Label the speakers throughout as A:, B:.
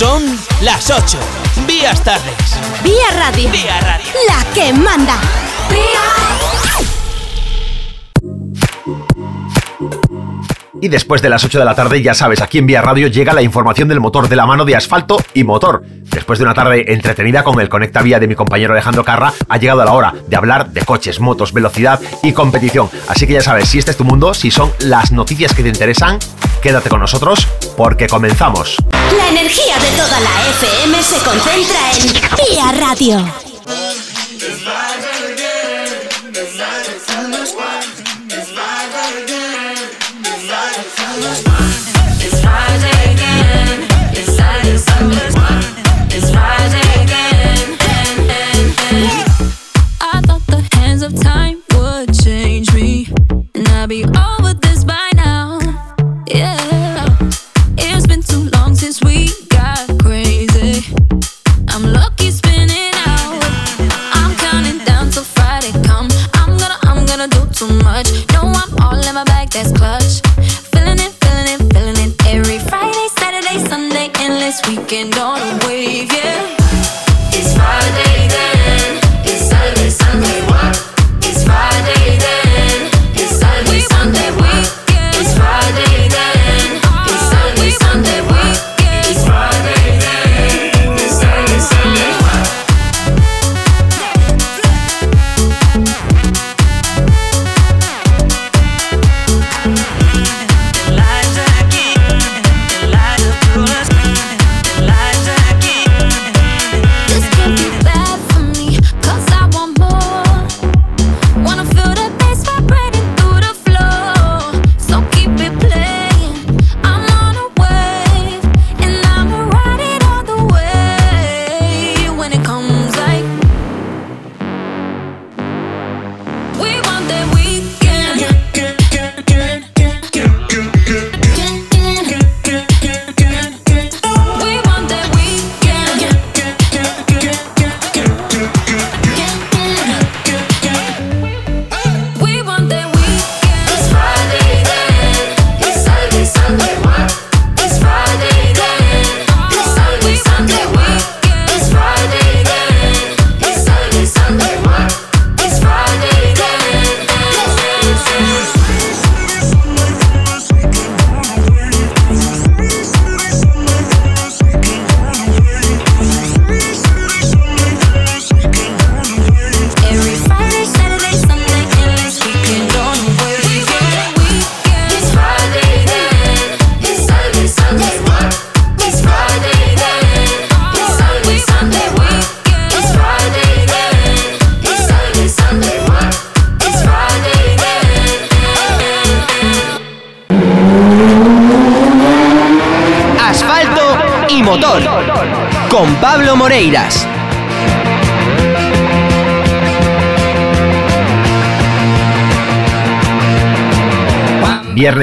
A: Son las 8. Vías tardes.
B: Vía Radio.
A: Vía Radio.
B: La que manda.
C: Y después de las 8 de la tarde, ya sabes, aquí en Vía Radio llega la información del motor de la mano de asfalto y motor. Después de una tarde entretenida con el Conecta Vía de mi compañero Alejandro Carra, ha llegado la hora de hablar de coches, motos, velocidad y competición. Así que ya sabes, si este es tu mundo, si son las noticias que te interesan, quédate con nosotros porque comenzamos.
B: La energía de toda la FM se concentra en Vía Radio.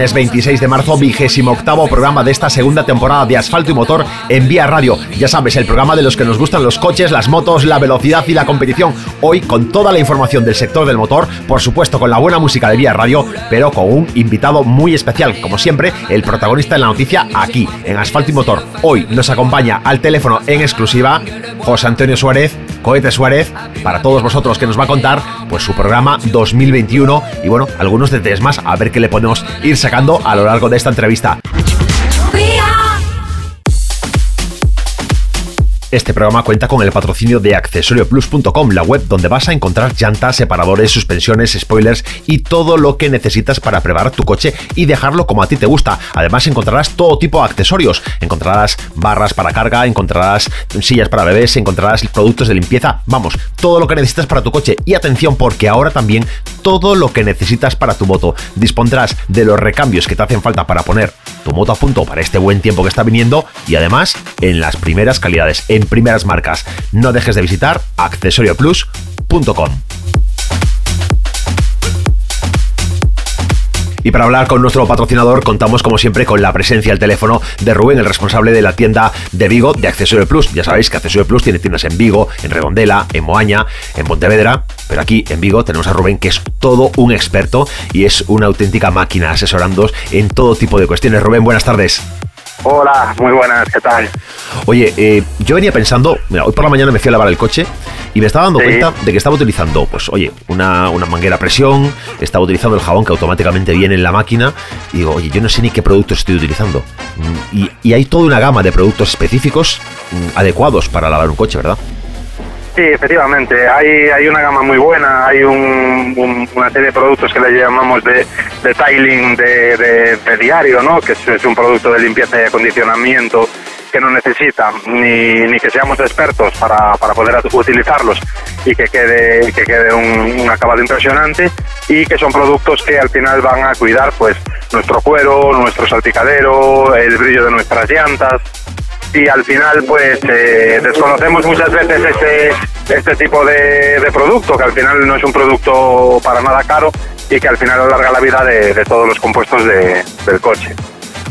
C: Viernes 26 de marzo, vigésimo octavo programa de esta segunda temporada de Asfalto y Motor en Vía Radio. Ya sabes, el programa de los que nos gustan los coches, las motos, la velocidad y la competición. Hoy con toda la información del sector del motor, por supuesto con la buena música de Vía Radio, pero con un invitado muy especial, como siempre, el protagonista de la noticia aquí, en Asfalto y Motor. Hoy nos acompaña al teléfono en exclusiva José Antonio Suárez, Cohete Suárez, para todos vosotros que nos va a contar pues su programa 2021 y bueno, algunos detalles más, a ver qué le podemos ir sacando a lo largo de esta entrevista. Este programa cuenta con el patrocinio de accesorioplus.com, la web donde vas a encontrar llantas, separadores, suspensiones, spoilers y todo lo que necesitas para preparar tu coche y dejarlo como a ti te gusta. Además encontrarás todo tipo de accesorios. Encontrarás barras para carga, encontrarás sillas para bebés, encontrarás productos de limpieza. Vamos, todo lo que necesitas para tu coche. Y atención porque ahora también todo lo que necesitas para tu moto. Dispondrás de los recambios que te hacen falta para poner tu moto a punto para este buen tiempo que está viniendo y además en las primeras calidades, en primeras marcas. No dejes de visitar accesorioplus.com. Y para hablar con nuestro patrocinador contamos como siempre con la presencia al teléfono de Rubén, el responsable de la tienda de Vigo de Accesorio Plus. Ya sabéis que Accesorio Plus tiene tiendas en Vigo, en Redondela, en Moaña, en Pontevedra, pero aquí en Vigo tenemos a Rubén que es todo un experto y es una auténtica máquina asesorándoos en todo tipo de cuestiones. Rubén, buenas tardes.
D: Hola, muy buenas, ¿qué tal?
C: Oye, eh, yo venía pensando, mira, hoy por la mañana me fui a lavar el coche y me estaba dando
D: Sí.
C: cuenta de que estaba utilizando, pues oye, una, una manguera a presión, estaba utilizando el jabón que automáticamente viene en la máquina y digo, oye, yo no sé ni qué productos estoy utilizando. Mm, Y, y hay toda una gama de productos específicos mm, adecuados para lavar un coche, ¿verdad?
D: Sí, efectivamente, hay, hay una gama muy buena, hay un- un- una serie de productos que le llamamos de, de tiling de, diario, ¿no? que es, un producto de limpieza y acondicionamiento que no necesita ni, ni que seamos expertos para, para poder utilizarlos y que quede, que quede un, un acabado impresionante y que son productos que al final van a cuidar pues nuestro cuero, nuestro salpicadero, el brillo de nuestras llantas, y al final pues eh, desconocemos muchas veces este, este tipo de, de producto, que al final no es un producto para nada caro y que al final alarga la vida de, todos los compuestos de- del coche.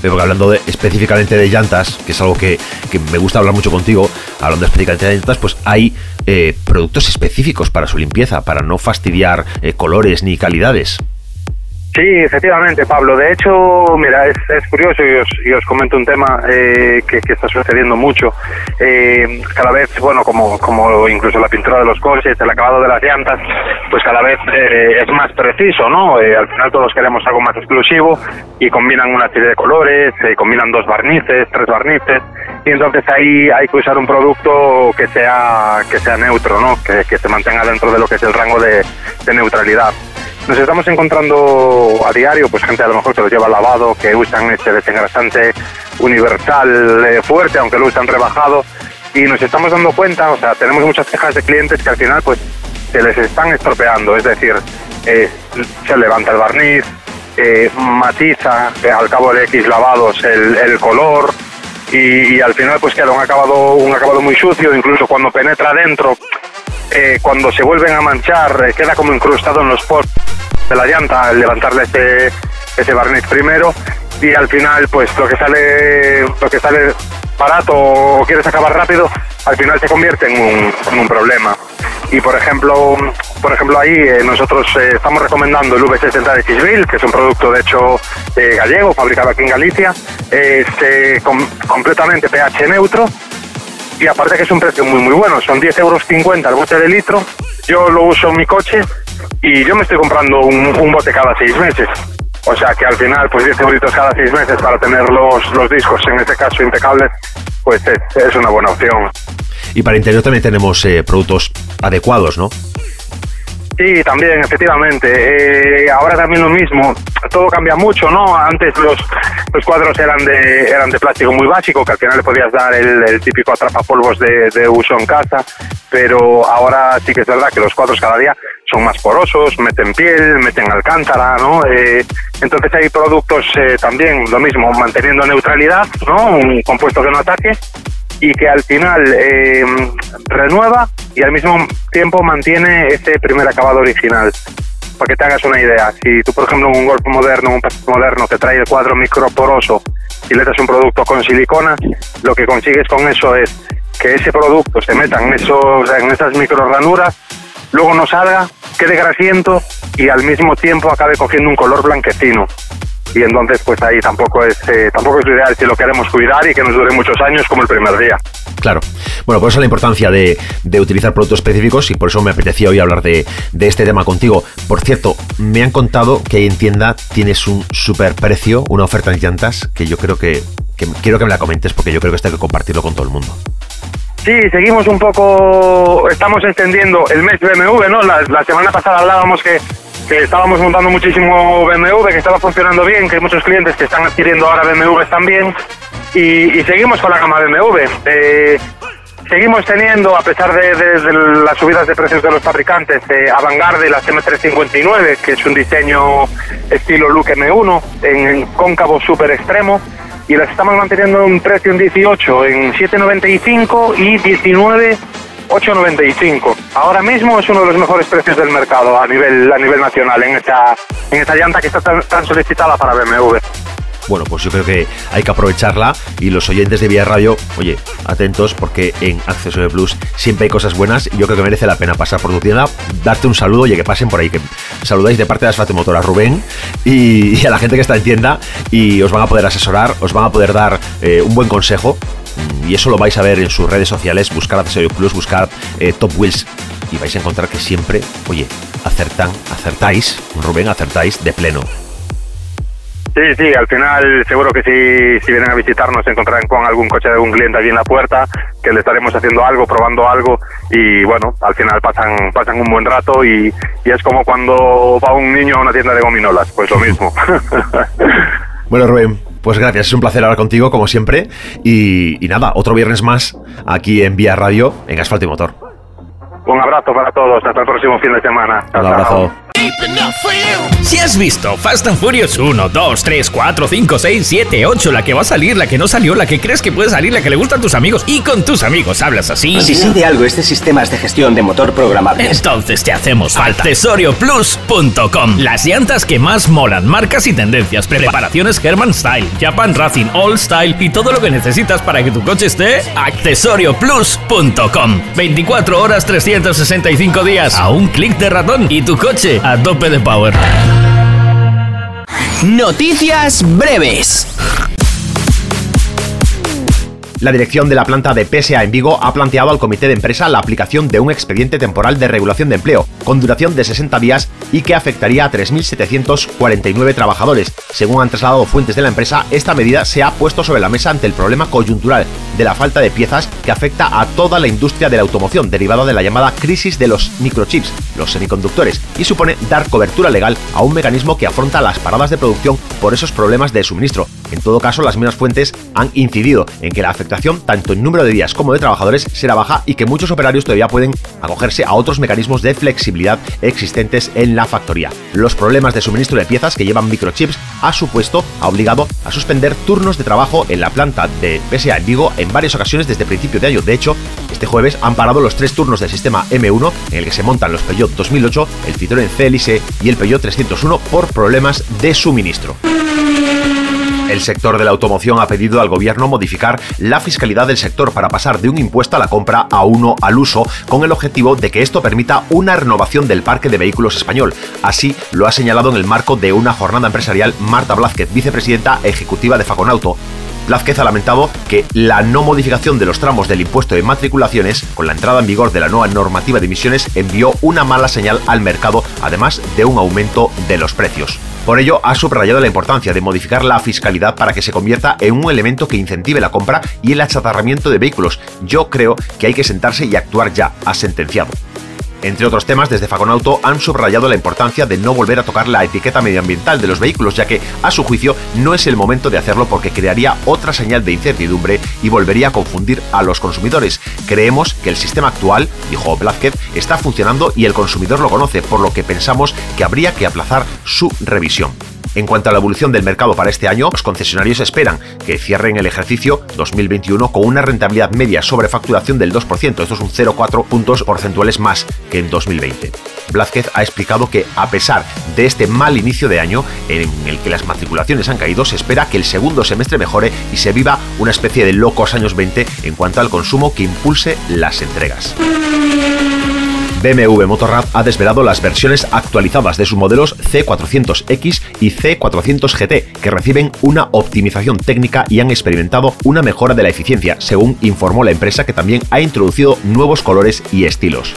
C: Porque hablando específicamente de llantas, que es algo que, que me gusta hablar mucho contigo, hablando específicamente de llantas, pues hay eh, productos específicos para su limpieza, para no fastidiar eh, colores ni calidades.
D: Sí, efectivamente, Pablo. De hecho, mira, es, es curioso y os, os comento un tema eh, que, que está sucediendo mucho. Eh, cada vez, bueno, como, como incluso la pintura de los coches, el acabado de las llantas, pues cada vez eh, es más preciso, ¿no? Eh, al final todos queremos algo más exclusivo y combinan una serie de colores, eh, combinan dos barnices, tres barnices, y entonces ahí hay que usar un producto que sea, que sea neutro, ¿no? Que, que se mantenga dentro de lo que es el rango de, de neutralidad. Nos estamos encontrando a diario, pues gente a lo mejor que los lleva lavado, que usan este desengrasante universal eh, fuerte, aunque lo usan rebajado, y nos estamos dando cuenta, o sea, tenemos muchas quejas de clientes que al final pues se les están estropeando, es decir, eh, se levanta el barniz, eh, matiza al cabo de X lavados el, el color, y, y al final pues queda un acabado, un acabado muy sucio, incluso cuando penetra dentro, eh, cuando se vuelven a manchar, eh, queda como incrustado en los posts de la llanta al levantarle ese, ese barniz primero. Y al final pues lo que sale lo que sale barato o quieres acabar rápido al final se convierte en un, en un problema. Y por ejemplo por ejemplo ahí eh, nosotros eh, estamos recomendando el V60 de Xville que es un producto de hecho eh, gallego fabricado aquí en Galicia. Es eh, com- completamente pH neutro y aparte que es un precio muy muy bueno, son 10 euros 50 el bote de litro, yo lo uso en mi coche y yo me estoy comprando un, un bote cada seis meses. O sea que al final, pues 10 euritos cada seis meses para tener los, los discos, en este caso impecables, pues es, es una buena opción.
C: Y para interior también tenemos eh, productos adecuados, ¿no?
D: Sí, también, efectivamente. Eh, ahora también lo mismo. Todo cambia mucho, ¿no? Antes los, los cuadros eran de eran de plástico muy básico, que al final le podías dar el, el típico atrapapolvos de, de uso en casa, pero ahora sí que es verdad que los cuadros cada día son más porosos, meten piel, meten alcántara, ¿no? Eh, entonces hay productos eh, también, lo mismo, manteniendo neutralidad, ¿no? Un compuesto que no ataque, y que al final eh, renueva y al mismo tiempo mantiene ese primer acabado original. Para que te hagas una idea, si tú, por ejemplo, un Golf moderno, un Passat moderno te trae el cuadro microporoso y le das un producto con silicona, lo que consigues con eso es que ese producto se meta en, esos, en esas micro ranuras, luego no salga, quede grasiento y al mismo tiempo acabe cogiendo un color blanquecino y entonces pues ahí tampoco es eh, tampoco es lo ideal si lo queremos cuidar y que nos dure muchos años como el primer día.
C: Claro. Bueno, por eso la importancia de, de utilizar productos específicos y por eso me apetecía hoy hablar de, de este tema contigo. Por cierto, me han contado que ahí en tienda tienes un super precio, una oferta en llantas, que yo creo que, que quiero que me la comentes porque yo creo que esto hay que compartirlo con todo el mundo.
D: Sí, seguimos un poco, estamos extendiendo el mes BMW, ¿no? La, la semana pasada hablábamos que, que estábamos montando muchísimo BMW, que estaba funcionando bien, que hay muchos clientes que están adquiriendo ahora BMWs también y, y seguimos con la gama BMW. Eh, seguimos teniendo, a pesar de, de- de las subidas de precios de los fabricantes, eh, Avantgarde las M359, que es un diseño estilo Look M1, en, en cóncavo super extremo, y las estamos manteniendo en un precio en 18, en 7,95 y 19. 8.95. Ahora mismo es uno de los mejores precios del mercado a nivel a nivel nacional en esta en esta llanta que está tan, tan solicitada para BMW.
C: Bueno, pues yo creo que hay que aprovecharla y los oyentes de Vía Radio, oye, atentos porque en Accesorio Plus siempre hay cosas buenas y yo creo que merece la pena pasar por tu tienda, darte un saludo, oye, que pasen por ahí, que saludáis de parte de Asfate Motor a Rubén y, a la gente que está en tienda y os van a poder asesorar, os van a poder dar eh, un buen consejo y eso lo vais a ver en sus redes sociales, buscar Accesorio Plus, buscar eh, Top Wheels y vais a encontrar que siempre, oye, acertan, acertáis, Rubén, acertáis de pleno.
D: Sí, sí, al final seguro que si, si vienen a visitarnos se encontrarán con algún coche de algún cliente allí en la puerta, que le estaremos haciendo algo, probando algo y bueno, al final pasan, pasan un buen rato y, y es como cuando va un niño a una tienda de gominolas, pues lo mismo.
C: bueno, Rubén, pues gracias, es un placer hablar contigo como siempre y, y nada, otro viernes más aquí en Vía Radio en Asfalto y Motor.
D: Un abrazo para todos, hasta el próximo fin de semana.
C: Un abrazo.
A: Si has visto Fast and Furious 1, 2, 3, 4, 5, 6, 7, 8, la que va a salir, la que no salió, la que crees que puede salir, la que le gustan a tus amigos y con tus amigos hablas así.
E: Si sí de algo este sistema es de gestión de motor programable.
A: Entonces te hacemos falta. Accessorioplus.com. Las llantas que más molan, marcas y tendencias, preparaciones Herman Style, Japan Racing, All Style y todo lo que necesitas para que tu coche esté. Accessorioplus.com. 24 horas, 365 días. A un clic de ratón y tu coche a tope de power.
F: Noticias breves.
C: La dirección de la planta de PSA en Vigo ha planteado al comité de empresa la aplicación de un expediente temporal de regulación de empleo, con duración de 60 días y que afectaría a 3.749 trabajadores. Según han trasladado fuentes de la empresa, esta medida se ha puesto sobre la mesa ante el problema coyuntural de la falta de piezas que afecta a toda la industria de la automoción, derivada de la llamada crisis de los microchips, los semiconductores, y supone dar cobertura legal a un mecanismo que afronta las paradas de producción por esos problemas de suministro. En todo caso, las mismas fuentes han incidido en que la afectación, tanto en número de días como de trabajadores, será baja y que muchos operarios todavía pueden acogerse a otros mecanismos de flexibilidad existentes en la factoría. Los problemas de suministro de piezas que llevan microchips ha supuesto, ha obligado a suspender turnos de trabajo en la planta de PSA en Vigo en varias ocasiones desde principio de año. De hecho, este jueves han parado los tres turnos del sistema M1 en el que se montan los Peugeot 2008, el Citroën CLC y el Peugeot 301 por problemas de suministro. El sector de la automoción ha pedido al gobierno modificar la fiscalidad del sector para pasar de un impuesto a la compra a uno al uso, con el objetivo de que esto permita una renovación del parque de vehículos español. Así lo ha señalado en el marco de una jornada empresarial Marta Blázquez, vicepresidenta ejecutiva de Faconauto. Blázquez ha lamentado que la no modificación de los tramos del impuesto de matriculaciones, con la entrada en vigor de la nueva normativa de emisiones, envió una mala señal al mercado, además de un aumento de los precios. Por ello, ha subrayado la importancia de modificar la fiscalidad para que se convierta en un elemento que incentive la compra y el achatarramiento de vehículos. Yo creo que hay que sentarse y actuar ya, ha sentenciado. Entre otros temas, desde Fagonauto han subrayado la importancia de no volver a tocar la etiqueta medioambiental de los vehículos, ya que, a su juicio, no es el momento de hacerlo porque crearía otra señal de incertidumbre y volvería a confundir a los consumidores. Creemos que el sistema actual, dijo Blázquez, está funcionando y el consumidor lo conoce, por lo que pensamos que habría que aplazar su revisión. En cuanto a la evolución del mercado para este año, los concesionarios esperan que cierren el ejercicio 2021 con una rentabilidad media sobre facturación del 2%, esto es un 0,4 puntos porcentuales más que en 2020. Blázquez ha explicado que a pesar de este mal inicio de año en el que las matriculaciones han caído, se espera que el segundo semestre mejore y se viva una especie de locos años 20 en cuanto al consumo que impulse las entregas. BMW Motorrad ha desvelado las versiones actualizadas de sus modelos C400X y C400 GT, que reciben una optimización técnica y han experimentado una mejora de la eficiencia, según informó la empresa que también ha introducido nuevos colores y estilos.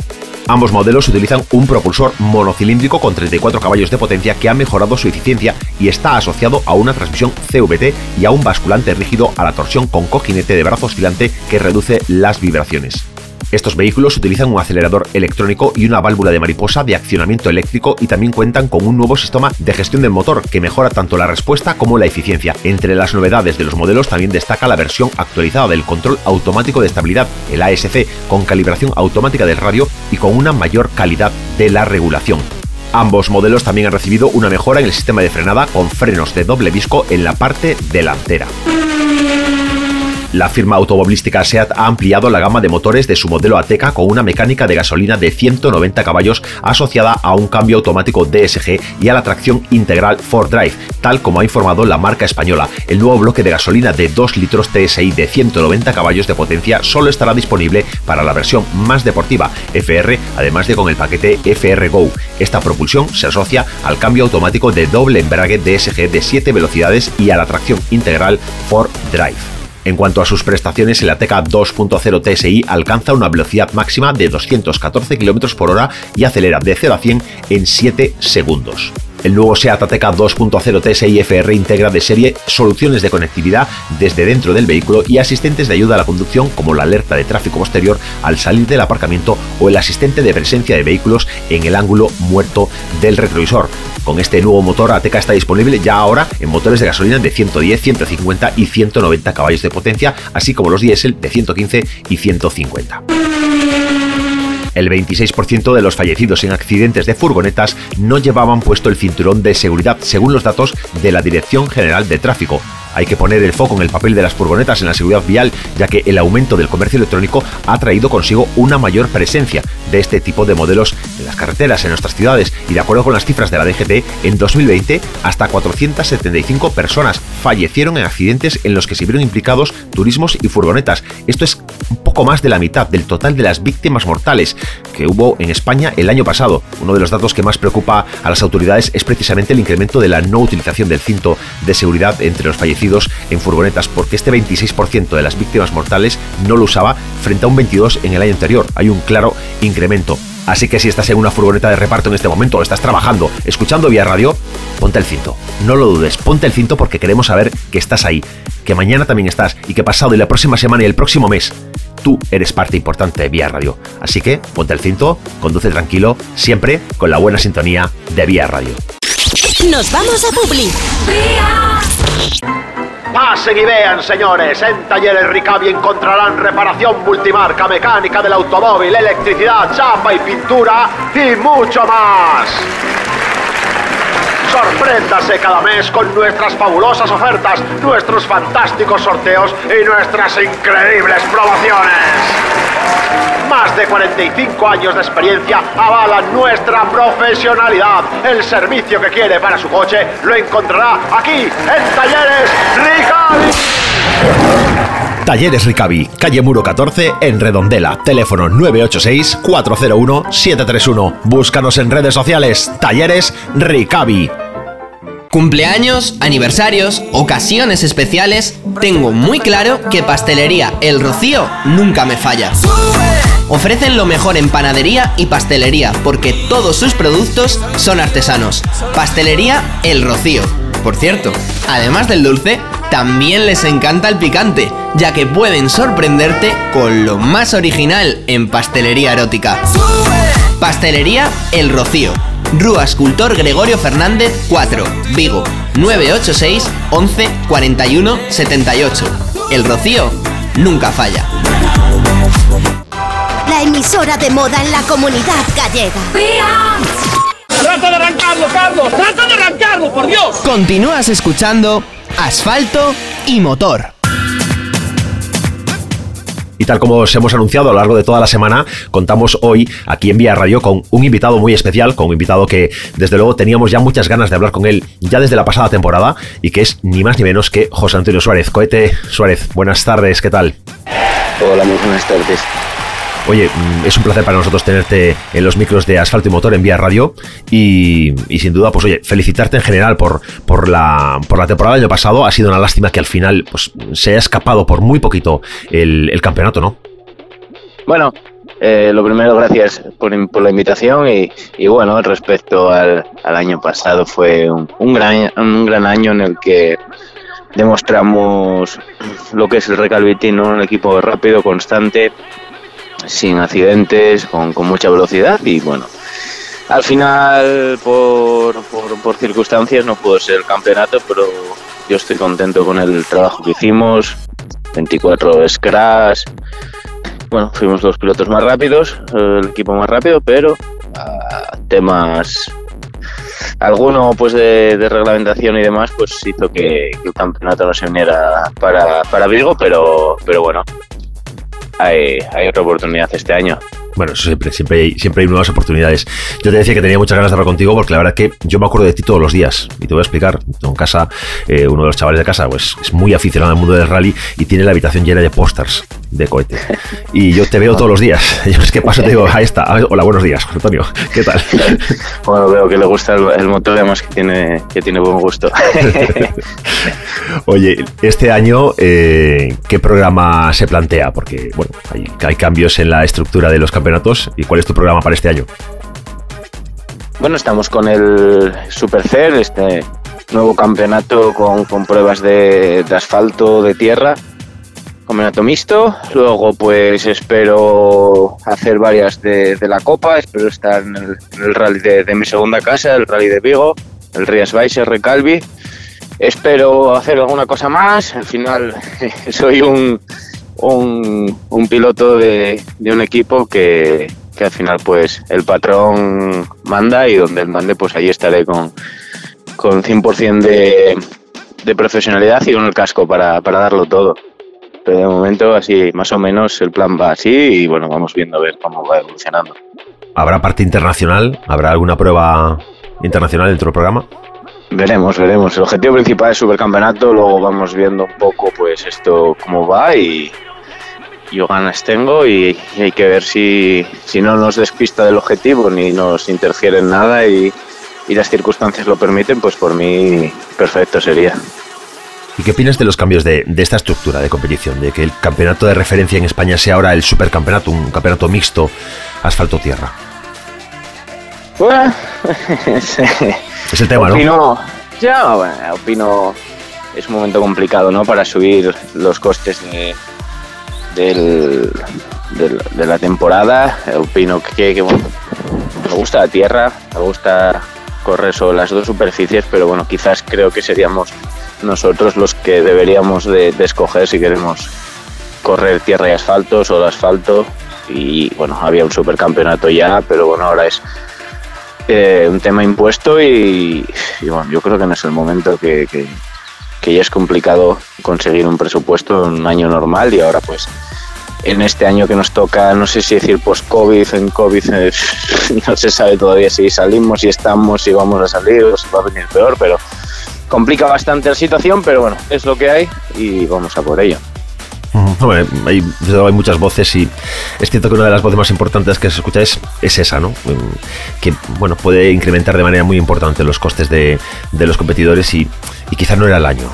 C: Ambos modelos utilizan un propulsor monocilíndrico con 34 caballos de potencia que ha mejorado su eficiencia y está asociado a una transmisión CVT y a un basculante rígido a la torsión con cojinete de brazo oscilante que reduce las vibraciones. Estos vehículos utilizan un acelerador electrónico y una válvula de mariposa de accionamiento eléctrico y también cuentan con un nuevo sistema de gestión del motor que mejora tanto la respuesta como la eficiencia. Entre las novedades de los modelos también destaca la versión actualizada del control automático de estabilidad, el ASC, con calibración automática del radio y con una mayor calidad de la regulación. Ambos modelos también han recibido una mejora en el sistema de frenada con frenos de doble disco en la parte delantera. La firma automovilística SEAT ha ampliado la gama de motores de su modelo Ateca con una mecánica de gasolina de 190 caballos asociada a un cambio automático DSG y a la tracción integral 4Drive, tal como ha informado la marca española. El nuevo bloque de gasolina de 2 litros TSI de 190 caballos de potencia solo estará disponible para la versión más deportiva FR, además de con el paquete FR Go. Esta propulsión se asocia al cambio automático de doble embrague DSG de 7 velocidades y a la tracción integral 4Drive. En cuanto a sus prestaciones, el Ateca 2.0 TSI alcanza una velocidad máxima de 214 km por hora y acelera de 0 a 100 en 7 segundos. El nuevo SEAT Ateca 2.0 TSI FR integra de serie soluciones de conectividad desde dentro del vehículo y asistentes de ayuda a la conducción como la alerta de tráfico posterior al salir del aparcamiento o el asistente de presencia de vehículos en el ángulo muerto del retrovisor. Con este nuevo motor, Ateca está disponible ya ahora en motores de gasolina de 110, 150 y 190 caballos de potencia, así como los diésel de 115 y 150. El 26% de los fallecidos en accidentes de furgonetas no llevaban puesto el cinturón de seguridad, según los datos de la Dirección General de Tráfico. Hay que poner el foco en el papel de las furgonetas en la seguridad vial, ya que el aumento del comercio electrónico ha traído consigo una mayor presencia de este tipo de modelos en las carreteras en nuestras ciudades y de acuerdo con las cifras de la DGT, en 2020 hasta 475 personas fallecieron en accidentes en los que se vieron implicados turismos y furgonetas. Esto es un poco más de la mitad del total de las víctimas mortales que hubo en España el año pasado. Uno de los datos que más preocupa a las autoridades es precisamente el incremento de la no utilización del cinto de seguridad entre los fallecidos en furgonetas, porque este 26% de las víctimas mortales no lo usaba frente a un 22% en el año anterior. Hay un claro incremento. Así que si estás en una furgoneta de reparto en este momento o estás trabajando, escuchando vía radio, ponte el cinto. No lo dudes, ponte el cinto porque queremos saber que estás ahí, que mañana también estás y que pasado y la próxima semana y el próximo mes tú eres parte importante de Vía Radio. Así que ponte el cinto, conduce tranquilo, siempre con la buena sintonía de Vía Radio.
B: Nos vamos a Publi.
C: Pasen y vean, señores. En Talleres Ricavi encontrarán reparación multimarca, mecánica del automóvil, electricidad, chapa y pintura y mucho más. Sorpréndase cada mes con nuestras fabulosas ofertas, nuestros fantásticos sorteos y nuestras increíbles promociones. Más de 45 años de experiencia avalan nuestra profesionalidad. El servicio que quiere para su coche lo encontrará aquí en Talleres Ricavi. Talleres Ricavi, calle Muro 14, en Redondela. Teléfono 986-401-731. Búscanos en redes sociales. Talleres Ricavi.
F: Cumpleaños, aniversarios, ocasiones especiales, tengo muy claro que Pastelería El Rocío nunca me falla. Ofrecen lo mejor en panadería y pastelería porque todos sus productos son artesanos. Pastelería El Rocío. Por cierto, además del dulce, también les encanta el picante, ya que pueden sorprenderte con lo más original en pastelería erótica. Pastelería El Rocío. Rúa Escultor Gregorio Fernández 4, Vigo, 986 11 41 78. El Rocío nunca falla.
B: La emisora de moda en la comunidad gallega.
G: ¡Trata de arrancarlo, Carlos! ¡Trata de arrancarlo, por Dios!
F: Continúas escuchando Asfalto y Motor.
C: Y tal como os hemos anunciado a lo largo de toda la semana, contamos hoy aquí en Vía Radio con un invitado muy especial, con un invitado que desde luego teníamos ya muchas ganas de hablar con él ya desde la pasada temporada y que es ni más ni menos que José Antonio Suárez. Cohete Suárez, buenas tardes, ¿qué tal?
H: Hola, muy buenas tardes.
C: Oye, mm, es un placer para nosotros tenerte en los micros de Asfalto y Motor en Vía Radio y, sin duda, pues oye, felicitarte en general por, por, la, por la temporada del año pasado. Ha sido una lástima que al final pues, se haya escapado por muy poquito el, campeonato, ¿no?
H: Bueno, eh, lo primero, gracias por, por la invitación y, bueno, respecto al, año pasado fue un, un, gran, un gran año en el que demostramos lo que es el Recalvitín, ¿no? un equipo rápido, constante, sin accidentes, con, con mucha velocidad y bueno, al final por, por, circunstancias no pudo ser el campeonato, pero yo estoy contento con el trabajo que hicimos, 24 scratch, bueno, fuimos los pilotos más rápidos, el equipo más rápido, pero a temas alguno pues de, reglamentación y demás pues hizo que, el campeonato no se uniera para, para Vigo, pero, pero bueno, hay, hay otra oportunidad este año.
C: Bueno, eso siempre, siempre, hay, siempre hay nuevas oportunidades. Yo te decía que tenía muchas ganas de hablar contigo porque la verdad que yo me acuerdo de ti todos los días. Y te voy a explicar. En casa, eh, uno de los chavales de casa pues, es muy aficionado al mundo del rally y tiene la habitación llena de pósters de cohete. Y yo te veo todos los días. Yo es que paso te digo, ahí está. Hola, buenos días, Antonio. ¿Qué tal?
H: Bueno, veo que le gusta el, motor y además que tiene, que tiene buen gusto.
C: Oye, este año, eh, ¿qué programa se plantea? Porque, bueno, hay, hay cambios en la estructura de los campeonatos ¿Y cuál es tu programa para este año?
H: Bueno, estamos con el Supercer, este nuevo campeonato con, pruebas de, asfalto, de tierra, campeonato mixto. Luego, pues espero hacer varias de, la Copa, espero estar en el, rally de, mi segunda casa, el rally de Vigo, el Rías Baixes, Recalvi. Espero hacer alguna cosa más. Al final, soy un, un, piloto de, un equipo que, al final pues el patrón manda y donde él mande pues ahí estaré con, con 100% de, de profesionalidad y con el casco para, darlo todo. Pero de momento así más o menos el plan va así y bueno, vamos viendo a ver cómo va evolucionando.
C: ¿Habrá parte internacional? ¿Habrá alguna prueba internacional dentro del programa?
H: Veremos, veremos. El objetivo principal es supercampeonato, luego vamos viendo un poco pues esto cómo va y, yo ganas tengo y, hay que ver si, si, no nos despista del objetivo ni nos interfiere en nada y, y, las circunstancias lo permiten, pues por mí perfecto sería.
C: ¿Y qué opinas de los cambios de, de esta estructura de competición? De que el campeonato de referencia en España sea ahora el supercampeonato, un campeonato mixto asfalto-tierra.
H: Bueno,
C: es el tema,
H: opino,
C: ¿no?
H: Ya, bueno, opino es un momento complicado, ¿no? Para subir los costes de, del, de la temporada. Opino que, que me gusta la tierra, me gusta correr sobre las dos superficies, pero bueno, quizás creo que seríamos nosotros los que deberíamos de, escoger si queremos correr tierra y asfalto, solo asfalto. Y bueno, había un supercampeonato ya, pero bueno, ahora es eh, un tema impuesto y, bueno, yo creo que no es el momento que, ya es complicado conseguir un presupuesto en un año normal y ahora pues en este año que nos toca, no sé si decir post-COVID, en COVID no se sabe todavía si salimos, si estamos, si vamos a salir o si va a venir peor, pero complica bastante la situación, pero bueno, es lo que hay y vamos a por ello.
C: Hay, hay, muchas voces y es cierto que una de las voces más importantes que se escucha es, esa, ¿no? Que bueno, puede incrementar de manera muy importante los costes de, los competidores y, y quizás no era el año.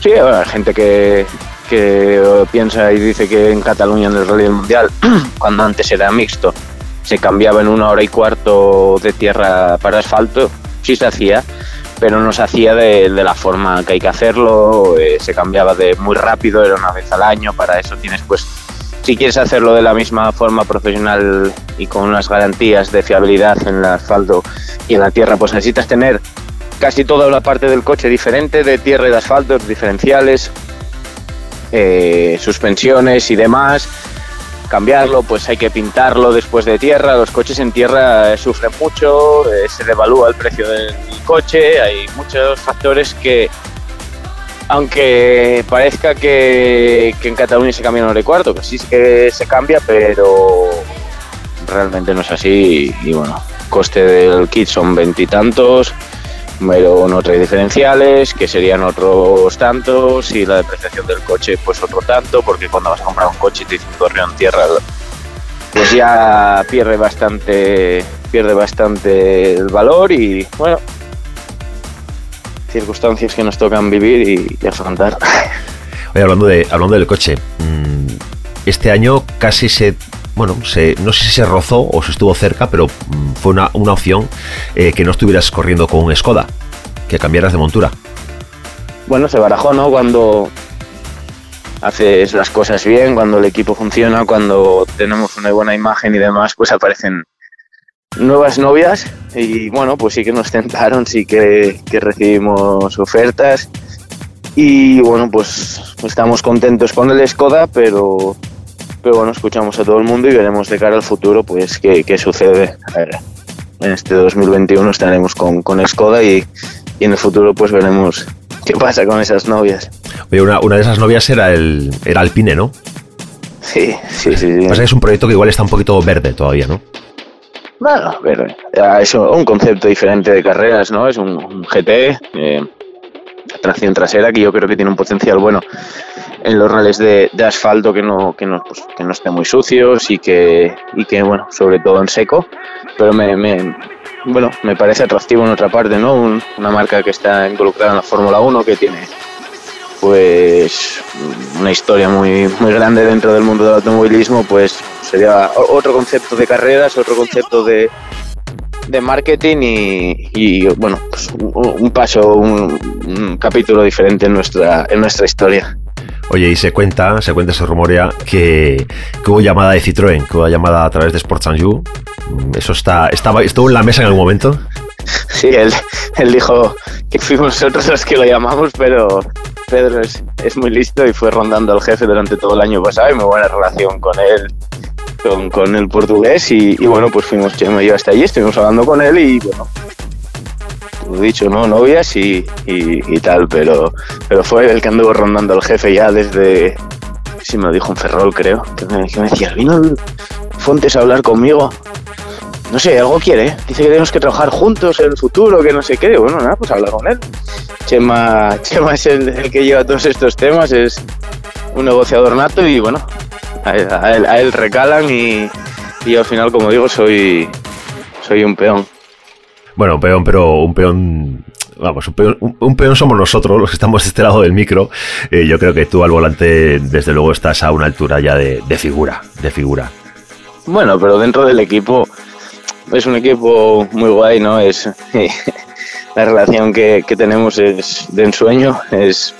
H: Sí, hay gente que, que piensa y dice que en Cataluña en el Rally Mundial, cuando antes era mixto, se cambiaba en una hora y cuarto de tierra para asfalto, sí se hacía, pero no se hacía de, la forma que hay que hacerlo, eh, se cambiaba de muy rápido, era una vez al año, para eso tienes pues, si quieres hacerlo de la misma forma profesional y con unas garantías de fiabilidad en el asfalto y en la tierra, pues necesitas tener casi toda la parte del coche diferente, de tierra y de asfalto, diferenciales, eh, suspensiones y demás. Cambiarlo, pues hay que pintarlo después de tierra. Los coches en tierra sufren mucho, eh, se devalúa el precio del coche. Hay muchos factores que, aunque parezca que, en Cataluña se cambia en hora y cuarto, que sí que se cambia, pero realmente no es así. Y, y bueno, coste del kit son veintitantos pero no trae diferenciales, que serían otros tantos, y la depreciación del coche, pues otro tanto, porque cuando vas a comprar un coche y te dicen en tierra, pues ya pierde bastante, pierde bastante el valor y bueno, circunstancias que nos tocan vivir y, afrontar.
C: Oye, hablando de, hablando del coche, mm, este año casi se bueno, se, no sé si se rozó o se estuvo cerca, pero mm, fue una, opción eh, que no estuvieras corriendo con un Skoda, que cambiaras de montura.
H: Bueno, se barajó, ¿no? Cuando haces las cosas bien, cuando el equipo funciona, cuando tenemos una buena imagen y demás, pues aparecen nuevas novias y bueno, pues sí que nos tentaron, sí que, que recibimos ofertas y bueno, pues estamos contentos con el Skoda, pero bueno, escuchamos a todo el mundo y veremos de cara al futuro pues qué, qué sucede. en este 2021 estaremos con, con Skoda y, y en el futuro pues veremos qué pasa con esas novias.
C: Oye, una, una de esas novias era el era Alpine, ¿no?
H: Sí, sí, sí.
C: Pasa que es un proyecto que igual está un poquito verde todavía, ¿no?
H: Bueno, a ver, eh, es un concepto diferente de carreras, ¿no? Es un, un GT, eh, tracción trasera, que yo creo que tiene un potencial bueno en los rales de, asfalto que no, que, no, pues, que no estén muy sucios y que, y que, bueno, sobre todo en seco. Pero me, me, bueno, me parece atractivo en otra parte, ¿no? Un- una marca que está involucrada en la Fórmula 1, que tiene pues una historia muy, muy grande dentro del mundo del automovilismo, pues sería otro concepto de carreras, otro concepto de, de marketing y, y, bueno, pues un, un paso, un, un capítulo diferente en nuestra, en nuestra historia.
C: Oye, y se cuenta, se cuenta, se rumorea que, hubo llamada de Citroën, que hubo llamada a través de Sports and Eso está, estaba, estuvo en la mesa en algún momento.
H: Sí, él, él dijo que fuimos nosotros los que lo llamamos, pero Pedro es, es muy listo y fue rondando al jefe durante todo el año pasado y muy buena relación con él, con, con el portugués y, y bueno, pues fuimos Chema y yo hasta allí, estuvimos hablando con él y bueno, dicho, ¿no? Novias y, y, tal, pero, pero fue el que anduvo rondando al jefe ya desde, si me lo dijo en Ferrol creo, que me, decía, vino el Fontes a hablar conmigo no sé, algo quiere, ¿eh? dice que tenemos que trabajar juntos en el futuro, que no sé qué. Bueno, nada, pues habla con él. Chema, Chema es el, el que lleva todos estos temas, es un negociador nato y bueno, a él, a él, recalan y, y al final, como digo, soy, soy un peón.
C: Bueno, un peón, pero un peón. Vamos, un peón, un- peón somos nosotros, los que estamos de este lado del micro. Eh, yo creo que tú al volante, desde luego, estás a una altura ya de, figura, de figura.
H: Bueno, pero dentro del equipo es un equipo muy guay, ¿no? Es la relación que, que tenemos es de ensueño. Es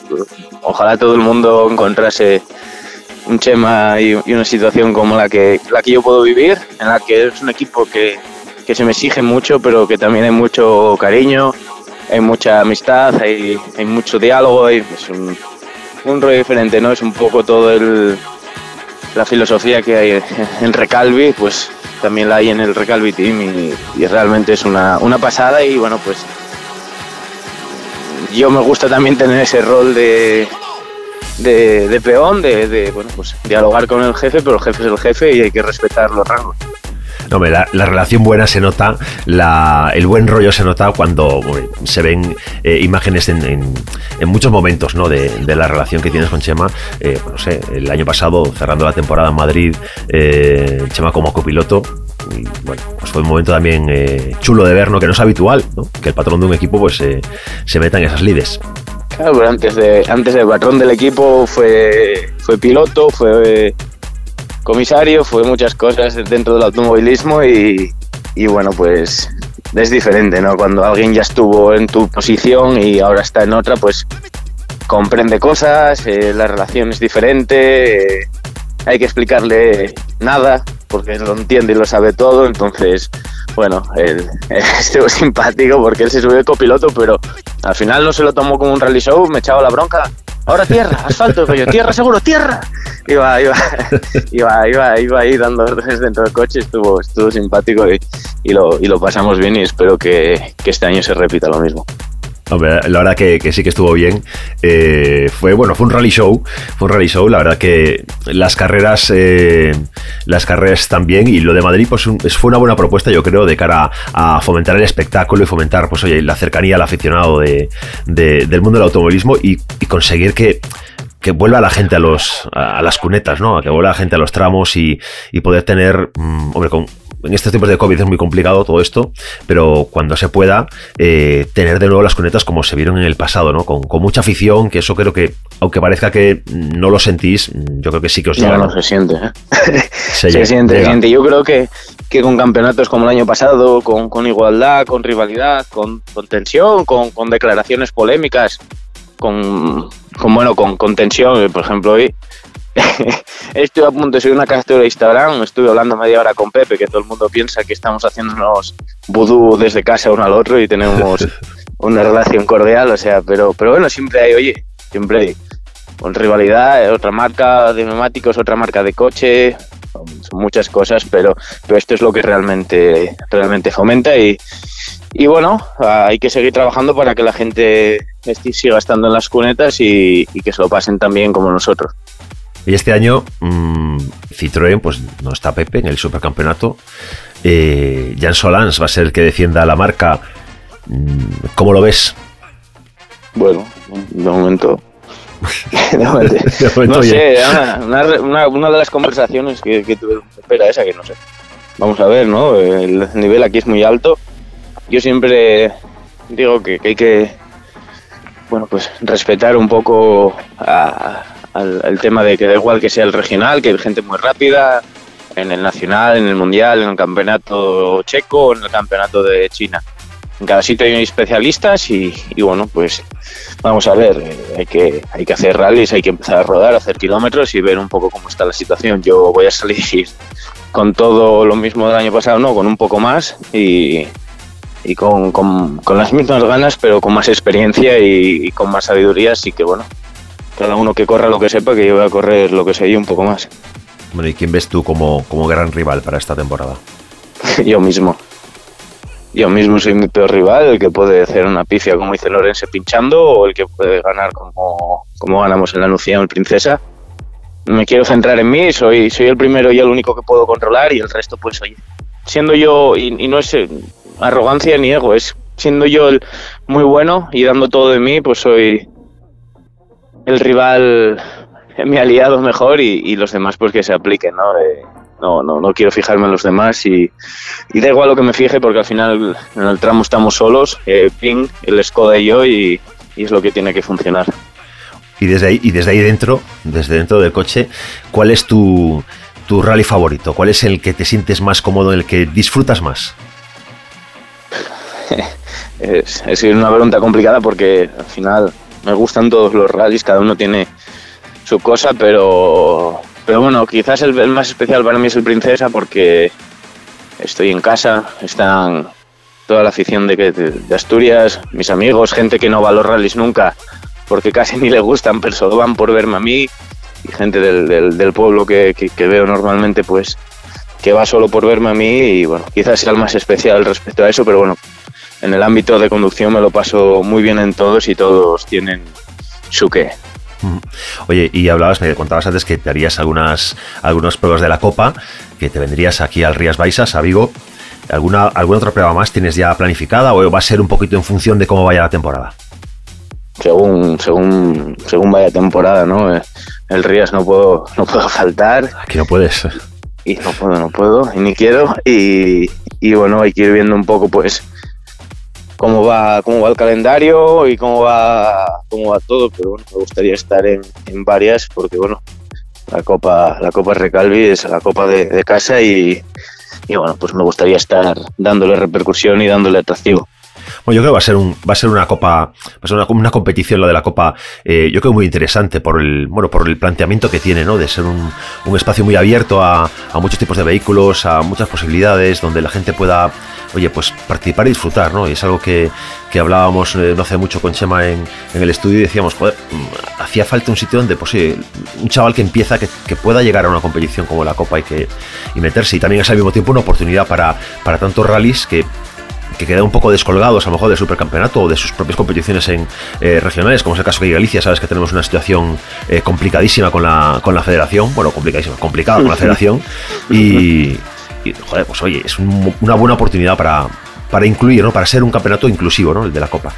H: ojalá todo el mundo encontrase un Chema y, y una situación como la que la que yo puedo vivir, en la que es un equipo que, que se me exige mucho, pero que también hay mucho cariño, hay mucha amistad, hay, hay mucho diálogo, hay es un, un rollo diferente, ¿no? Es un poco todo el la filosofía que hay en Recalvi, pues también la hay en el Recalvi Team y, realmente es una, una pasada y bueno, pues yo me gusta también tener ese rol de, de, de peón, de, de, bueno, pues dialogar con el jefe, pero el jefe es el jefe y hay que respetar los rangos.
C: No, la, la relación buena se nota, la, el buen rollo se nota cuando se ven eh, imágenes en, en- muchos momentos ¿no? de, de la relación que tienes con Chema. Eh, pues no sé, el año pasado, cerrando la temporada en Madrid, eh, Chema como copiloto. Bueno, pues fue un momento también chulo de ver, ¿no? que no es habitual, ¿no? que el patrón de un equipo pues se meta en esas lides.
H: Claro, pero antes de, antes del patrón del equipo fue, fue piloto, fue comisario, fue muchas cosas dentro del automovilismo y, y bueno, pues es diferente, ¿no? Cuando alguien ya estuvo en tu posición y ahora está en otra, pues comprende cosas, eh, la relación es diferente, eh, hay que explicarle nada porque él lo entiende y lo sabe todo, entonces, bueno, él, estuvo simpático porque él se subió de copiloto, pero al final no se lo tomó como un rally show, me echaba la bronca. Ahora tierra, asfalto, rollo, tierra seguro, tierra. Iba, iba, iba, iba, iba ahí dando órdenes dentro del coche, estuvo, estuvo simpático y, lo, y lo pasamos bien y espero que este año se repita lo mismo.
C: La verdad que, sí que estuvo bien. Eh, fue bueno, fue un rally show. Fue un rally show. La verdad que las carreras, eh, las carreras también y lo de Madrid, pues fue una buena propuesta, yo creo, de cara a fomentar el espectáculo y fomentar, pues oye, la cercanía al aficionado de- de- del mundo del automovilismo y conseguir que que vuelva la gente a los a, a las cunetas, ¿no? A que vuelva la gente a los tramos y, y poder tener, mm, hombre, con, en estos tiempos de COVID es muy complicado todo esto, pero cuando se pueda, eh, tener de nuevo las cunetas como se vieron en el pasado, ¿no? Con, con mucha afición, que eso creo que, aunque parezca que no lo sentís, yo creo que sí que os llega.
H: no
C: ¿no?
H: se siente, ¿eh?
C: Se
H: Se,
C: llega,
H: siente, se siente. Yo creo que, que con campeonatos como el año pasado, con, con igualdad, con rivalidad, con, con tensión, con, con declaraciones polémicas, con, con bueno, con, con tensión, eh, por ejemplo, hoy estuve a punto de subir una captura de Instagram, estuve hablando media hora con Pepe, que todo el mundo piensa que estamos haciéndonos vudú desde casa uno al otro y tenemos una relación cordial, o sea, pero, pero bueno, siempre hay, oye, siempre hay con rivalidad, eh, otra marca de neumáticos, otra marca de coche, son muchas cosas, pero, pero esto es lo que realmente, realmente fomenta y, y bueno, hay que seguir trabajando para que la gente siga estando en las cunetas y, que se lo pasen tan bien como nosotros.
C: Y este año mmm, Citroën, pues no está Pepe en el supercampeonato. Eh, Jan Solans va a ser el que defienda la marca. Mm, ¿Cómo lo ves?
H: Bueno, de momento. no sé, una, una, de las conversaciones que, que tuve espera esa que no sé. Vamos a ver, ¿no? El nivel aquí es muy alto. Yo siempre digo que, hay que, bueno, pues respetar un poco al, el tema de que da igual que sea el regional, que hay gente muy rápida, en el nacional, en el mundial, en el campeonato checo en el campeonato de China en cada sitio hay especialistas y, bueno, pues vamos a ver, eh, hay que, hay que hacer rallies, hay que empezar a rodar, hacer kilómetros y ver un poco cómo está la situación. Yo voy a salir con todo lo mismo del año pasado, no, con un poco más y, y con, con, las mismas ganas, pero con más experiencia y, con más sabiduría, así que bueno, cada uno que corra lo que sepa, que yo voy a correr lo que sé yo un poco más.
C: Bueno, ¿y quién ves tú como, como gran rival para esta temporada?
H: yo mismo yo mismo soy mi peor rival, el que puede hacer una pifia como dice Lorense pinchando o el que puede ganar como, como ganamos en la Nucía o el Princesa. Me quiero centrar en mí, soy, soy el primero y el único que puedo controlar y el resto pues oye, siendo yo, y, no es arrogancia ni ego, es siendo yo el muy bueno y dando todo de mí, pues soy el rival, mi aliado mejor y, los demás pues que se apliquen, ¿no? no, no, no quiero fijarme en los demás y, da igual lo que me fije porque al final en el tramo estamos solos, eh, Ping, el Skoda y yo y, es lo que tiene que funcionar.
C: Y desde ahí, y desde ahí dentro, desde dentro del coche, ¿cuál es tu rally favorito? ¿Cuál es el que te sientes más cómodo, el que disfrutas más?
H: es, es una pregunta complicada porque al final me gustan todos los rallies, cada uno tiene su cosa, pero pero bueno, quizás el, más especial para mí es el Princesa porque estoy en casa, están toda la afición de, de, Asturias, mis amigos, gente que no va a los rallies nunca porque casi ni le gustan, pero solo van por verme a mí y gente del, del, pueblo que, que, veo normalmente pues que va solo por verme a mí y bueno, quizás sea el más especial respecto a eso, pero bueno, en el ámbito de conducción me lo paso muy bien en todos y todos tienen su qué.
C: Oye, y hablabas, me contabas antes que te harías algunas, algunas pruebas de la Copa, que te vendrías aquí al Rías Baixas, a Vigo. ¿Alguna, ¿Alguna otra prueba más tienes ya planificada o va a ser un poquito en función de cómo vaya la temporada?
H: Según, según, según vaya temporada, ¿no? Eh, el Rías no puedo, no puedo faltar.
C: Aquí no puedes.
H: Y no puedo, no puedo, y ni quiero. Y, y bueno, hay que ir viendo un poco, pues, cómo va, cómo va el calendario y cómo va, cómo va todo, pero bueno, me gustaría estar en, varias porque bueno, la Copa, la Copa Recalvi es la Copa de, casa y, bueno, pues me gustaría estar dándole repercusión y dándole atractivo.
C: Bueno, yo creo que va a ser un, va a ser una copa, va a ser una, competición la de la copa, eh, yo creo muy interesante por el, bueno, por el planteamiento que tiene, ¿no? De ser un, un espacio muy abierto a, a, muchos tipos de vehículos, a muchas posibilidades, donde la gente pueda oye, pues participar y disfrutar, ¿no? Y es algo que, hablábamos eh, no hace mucho con Chema en, el estudio y decíamos, joder, mm, hacía falta un sitio donde, pues sí, un chaval que empieza, que, pueda llegar a una competición como la Copa y, que, y meterse. Y también es al mismo tiempo una oportunidad para, para tantos rallies que que quedan un poco descolgados a lo mejor del supercampeonato o de sus propias competiciones en eh, regionales, como es el caso de Galicia, sabes que tenemos una situación eh, complicadísima con la, con la federación, bueno, complicadísima, complicada con la federación, y, y, joder, pues oye, es una buena oportunidad para, para incluir, ¿no? Para ser un campeonato inclusivo, ¿no? El de la Copa.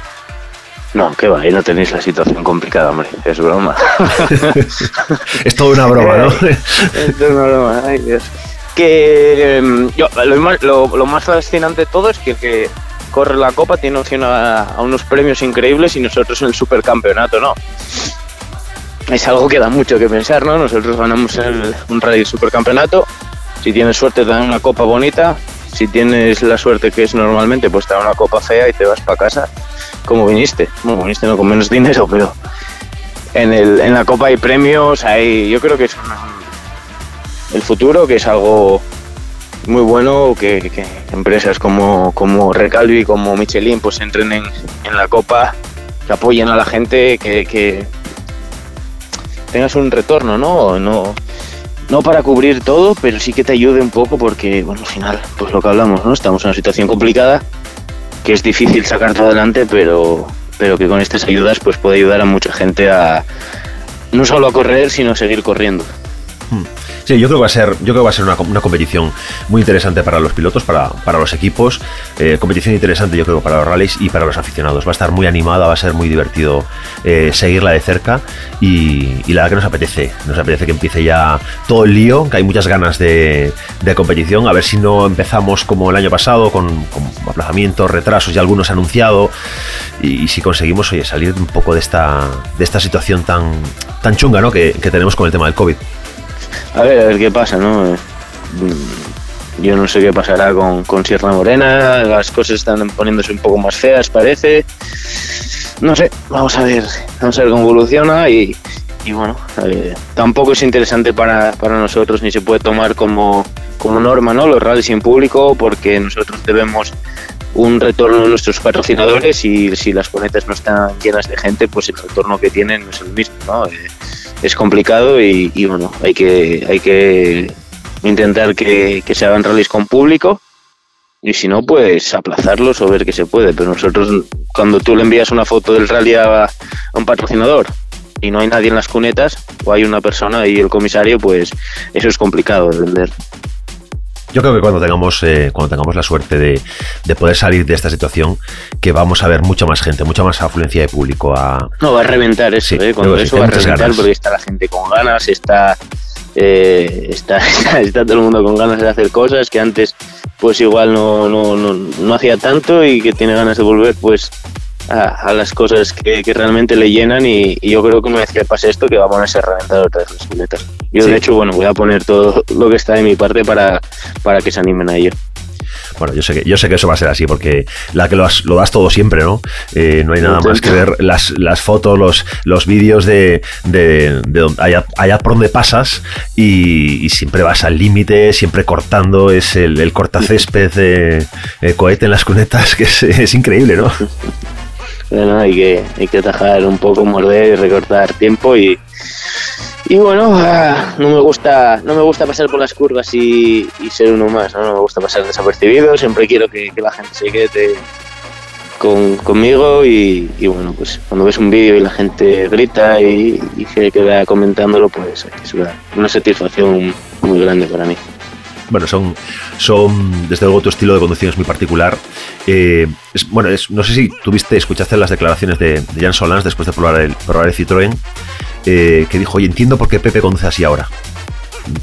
H: No, que va, ahí no tenéis la situación complicada, hombre, es broma.
C: es toda una broma, ¿no?
H: es toda una broma, ay Dios. Que em, yo, lo, más, lo, más fascinante de todo es que el que corre la Copa tiene opción a, unos premios increíbles y nosotros en el supercampeonato, ¿no? Es algo que da mucho que pensar, ¿no? Nosotros ganamos el, un rally supercampeonato si tienes suerte te dan una copa bonita, si tienes la suerte que es normalmente, pues te dan una copa fea y te vas para casa como viniste. Bueno, viniste no con menos dinero, pero en, la copa hay premios, hay, yo creo que es el futuro, que es algo muy bueno que, empresas como, como Recalvi, como Michelin, pues entren en, la copa, que apoyen a la gente, que, que tengas un retorno, ¿no? no no para cubrir todo, pero sí que te ayude un poco porque, bueno, al final, pues lo que hablamos, ¿no? Estamos en una situación complicada, que es difícil sacar todo adelante, pero, pero que con estas ayudas pues puede ayudar a mucha gente a no solo a correr, sino a seguir corriendo.
C: Hmm. Yo creo que va a ser, yo creo va a ser una, competición muy interesante para los pilotos, para, para los equipos. Eh, competición interesante, yo creo, para los rallies y para los aficionados. Va a estar muy animada, va a ser muy divertido eh, seguirla de cerca. Y, la verdad que nos apetece. Nos apetece que empiece ya todo el lío, que hay muchas ganas de, de competición. A ver si no empezamos como el año pasado, con, aplazamientos, retrasos y algunos anunciado. Y, si conseguimos, oye, salir un poco de esta, de esta situación tan, tan chunga ¿no? que tenemos con el tema del COVID.
H: A ver, a ver qué pasa, ¿no? Yo no sé qué pasará con, Sierra Morena, las cosas están poniéndose un poco más feas, parece. No sé, vamos a ver, vamos a ver cómo evoluciona y, bueno, eh, tampoco es interesante para, para, nosotros ni se puede tomar como, como norma, ¿no? Los rallies en público porque nosotros debemos un retorno a nuestros patrocinadores y si las cunetas no están llenas de gente, pues el retorno que tienen es el mismo, ¿no? Eh, es complicado y, bueno, hay que, hay que intentar que, que, se hagan rallies con público y si no, pues aplazarlos o ver qué se puede. Pero nosotros, cuando tú le envías una foto del rally a, a un patrocinador y no hay nadie en las cunetas o hay una persona y el comisario, pues eso es complicado de vender.
C: Yo creo que cuando tengamos, eh, cuando tengamos la suerte de, de, poder salir de esta situación, que vamos a ver mucha más gente, mucha más afluencia de público. A...
H: No, va a reventar eso, sí, ¿eh? Cuando eso va a reventar ganas. porque está la gente con ganas, está, eh, está, está, está, todo el mundo con ganas de hacer cosas que antes pues igual no, no, no, no hacía tanto y que tiene ganas de volver pues a, a las cosas que, que, realmente le llenan y, y, yo creo que una vez que pase esto que va a ponerse a reventar otras las culetas. Yo sí. de hecho, bueno, voy a poner todo lo que está de mi parte para, para que se animen a ello.
C: Bueno, yo sé que yo sé que eso va a ser así porque la que lo, has, lo das todo siempre, ¿no? Eh, no hay nada más que ver las, las fotos, los, los vídeos de, de, de allá, allá, por donde pasas y, y siempre vas al límite, siempre cortando, es el, el cortacésped de eh, cohete en las cunetas, que es, es increíble, ¿no?
H: Bueno, hay que, hay que atajar un poco, morder y recortar tiempo y, y bueno, ah, no me gusta no me gusta pasar por las curvas y, y ser uno más, ¿no? no me gusta pasar desapercibido, siempre quiero que, que la gente se quede con, conmigo y, y, bueno, pues cuando ves un vídeo y la gente grita y, se queda comentándolo, pues es una satisfacción muy grande para mí
C: bueno, son, son desde luego tu estilo de conducción es muy particular. Eh, es, bueno, es, no sé si tuviste, escuchaste las declaraciones de, de Jan Solans después de probar el, probar el Citroën, eh, que dijo, oye, entiendo por qué Pepe conduce así ahora.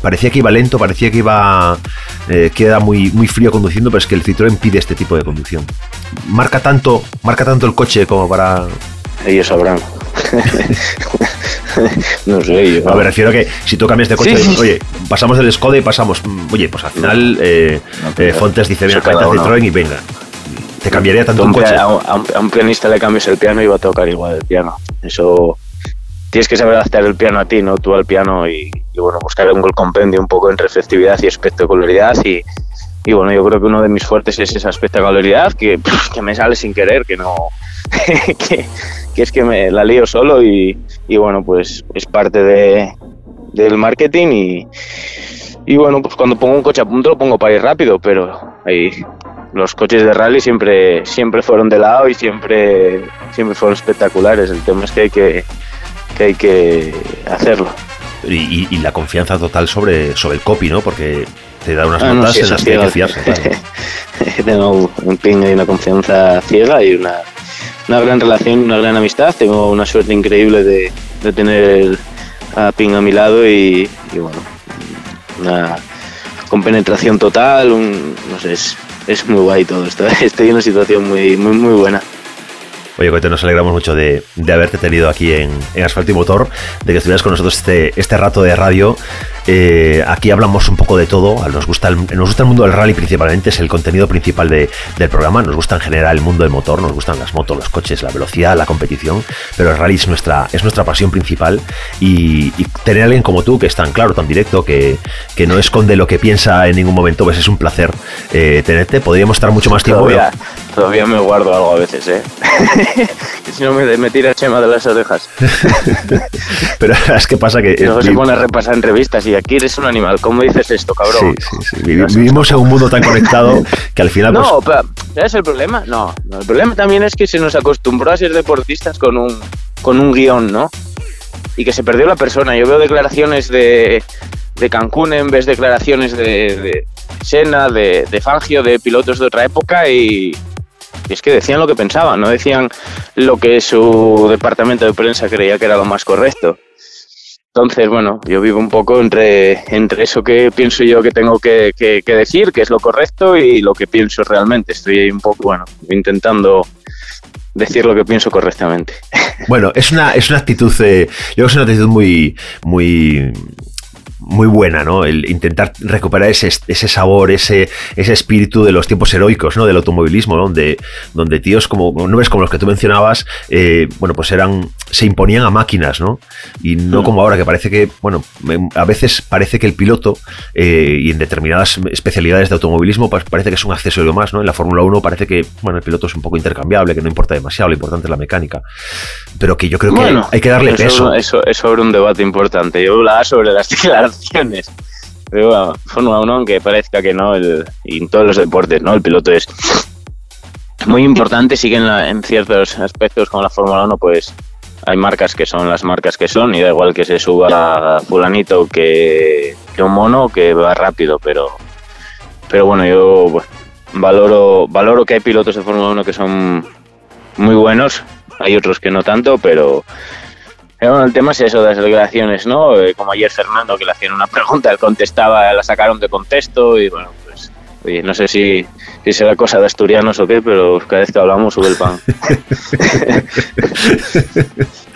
C: Parecía que iba lento, parecía que iba eh, que era muy, muy frío conduciendo, pero es que el Citroën pide este tipo de conducción. Marca tanto, marca tanto el coche como para.
H: Ellos sabrán. no sé yo.
C: No, me refiero a que si tú cambias de coche, sí, sí. oye, pasamos del Skoda y pasamos. mm, Oye, pues al final eh, no, eh, Fontes dice, venga, cállate Citroën y venga. Te cambiaría tanto un coche.
H: A, a, a, un pianista le cambias el piano y va a tocar igual el piano. Eso tienes que saber adaptar el piano a ti, no tú al piano y, y bueno, buscar un compendio un poco entre festividad y espectacularidad y, y bueno, yo creo que uno de mis fuertes es esa espectacularidad que, que me sale sin querer, que no que, es que me la lío solo y, y bueno, pues es parte de, del marketing y, y bueno, pues cuando pongo un coche a punto lo pongo para ir rápido, pero ahí los coches de rally siempre siempre fueron de lado y siempre siempre fueron espectaculares. El tema es que hay que que hay que hacerlo.
C: Y, y, y la confianza total sobre, sobre el copy, ¿no? Porque te da unas ah, notas no, en las que hay que fiarse. Claro.
H: Tengo un ping y una confianza ciega y una, una gran relación, una gran amistad. Tengo una suerte increíble de, de tener a Ping a mi lado y, y bueno, una compenetración total, un, no sé, es, es muy guay todo esto. Estoy en una situación muy, muy, muy buena.
C: Oye, Coite, nos alegramos mucho de, de haberte tenido aquí en, en, Asfalto y Motor, de que estuvieras con nosotros este, este rato de radio. Eh, aquí hablamos un poco de todo. Nos gusta, el, nos gusta el mundo del rally principalmente, es el contenido principal de, del programa. Nos gusta en general el mundo del motor, nos gustan las motos, los coches, la velocidad, la competición. Pero el rally es nuestra, es nuestra pasión principal. Y, y tener a alguien como tú, que es tan claro, tan directo, que, que no esconde lo que piensa en ningún momento, pues es un placer eh, tenerte. Podríamos estar mucho más tiempo.
H: Todavía, todavía me guardo algo a veces, ¿eh? si no me, me tira Chema de las orejas.
C: Pero es que pasa que...
H: Luego se pone a repasar en revistas y aquí eres un animal. ¿Cómo dices esto, cabrón?
C: Sí, sí, sí. Vi- Vivimos en un mundo tan conectado que al final... pues,
H: No, pero, ¿sabes el problema? No, no, el problema también es que se nos acostumbró a ser deportistas con un, con un guion, ¿no? Y que se perdió la persona. Yo veo declaraciones de, de Cancún en vez de declaraciones de, de Senna, de, de Fangio, de pilotos de otra época y, y es que decían lo que pensaban, no decían lo que su departamento de prensa creía que era lo más correcto. Entonces, bueno, yo vivo un poco entre, entre eso que pienso yo que tengo que, que- decir, que es lo correcto, y lo que pienso realmente. Estoy ahí un poco, bueno, intentando decir lo que pienso correctamente.
C: Bueno, es una, es una actitud, eh, yo creo que es una actitud muy, muy, muy buena, ¿no? El intentar recuperar ese, ese sabor, ese, ese espíritu de los tiempos heroicos, ¿no? Del automovilismo, ¿no? Donde, donde tíos como, nombres como los que tú mencionabas, eh, bueno, pues eran, se imponían a máquinas, ¿no? Y no
H: Mm.
C: como ahora, que parece que, bueno, a veces parece que el piloto, eh, y en determinadas especialidades de automovilismo, pues parece que es un accesorio más, ¿no? En la Fórmula 1 parece que, bueno, el piloto es un poco intercambiable, que no importa demasiado, lo importante es la mecánica. Pero que yo creo que
H: Bueno,
C: hay que darle
H: eso,
C: peso.
H: Eso es sobre un debate importante. Yo hablaba sobre las declaraciones. Pero bueno, Fórmula 1, aunque parezca que no, el, y en todos los deportes, ¿no? El piloto es muy importante, sí que en, la- en ciertos aspectos como la Fórmula 1, pues hay marcas que son las marcas que son, y da igual que se suba fulanito que, que un mono que va rápido, pero pero bueno, yo valoro, valoro que hay pilotos de Fórmula 1 que son muy buenos, hay otros que no tanto, pero, pero bueno, el tema es eso de las declaraciones, ¿no? Eh, como ayer Fernando, que le hacían una pregunta, él contestaba, la sacaron de contexto y bueno, pues, oye, no sé si, si será cosa de asturianos o qué, pero cada vez que hablamos sube el pan.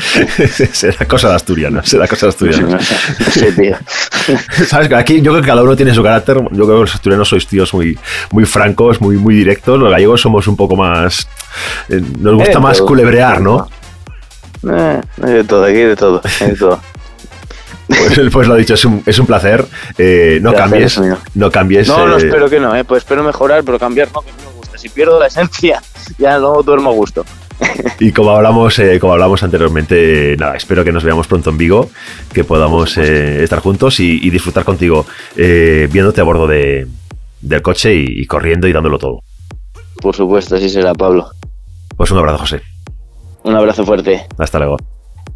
C: será cosa de asturianos, será cosa de asturianos.
H: Sí, tío.
C: Sabes que aquí yo creo que cada uno tiene su carácter. Yo creo que los asturianos sois tíos muy, muy francos, muy, muy directos. Los gallegos somos un poco más. eh, nos gusta
H: Eh,
C: más culebrear, ¿no?
H: Eh, hay de todo, aquí de todo, hay de todo.
C: Pues, pues lo dicho, es un, es un placer. Eh, no cambies. No cambies.
H: No, no,
C: eh,
H: espero que no, ¿eh? pues espero mejorar, pero cambiar no, que no me gusta. Si pierdo la esencia, ya no duermo a gusto.
C: Y como hablamos, eh, como hablamos anteriormente, nada, espero que nos veamos pronto en Vigo, que podamos estar juntos y, y disfrutar contigo, eh, viéndote a bordo de, del coche y, y corriendo y dándolo todo.
H: Por supuesto, así será, Pablo.
C: Pues un abrazo, José.
H: Un abrazo fuerte.
C: Hasta luego.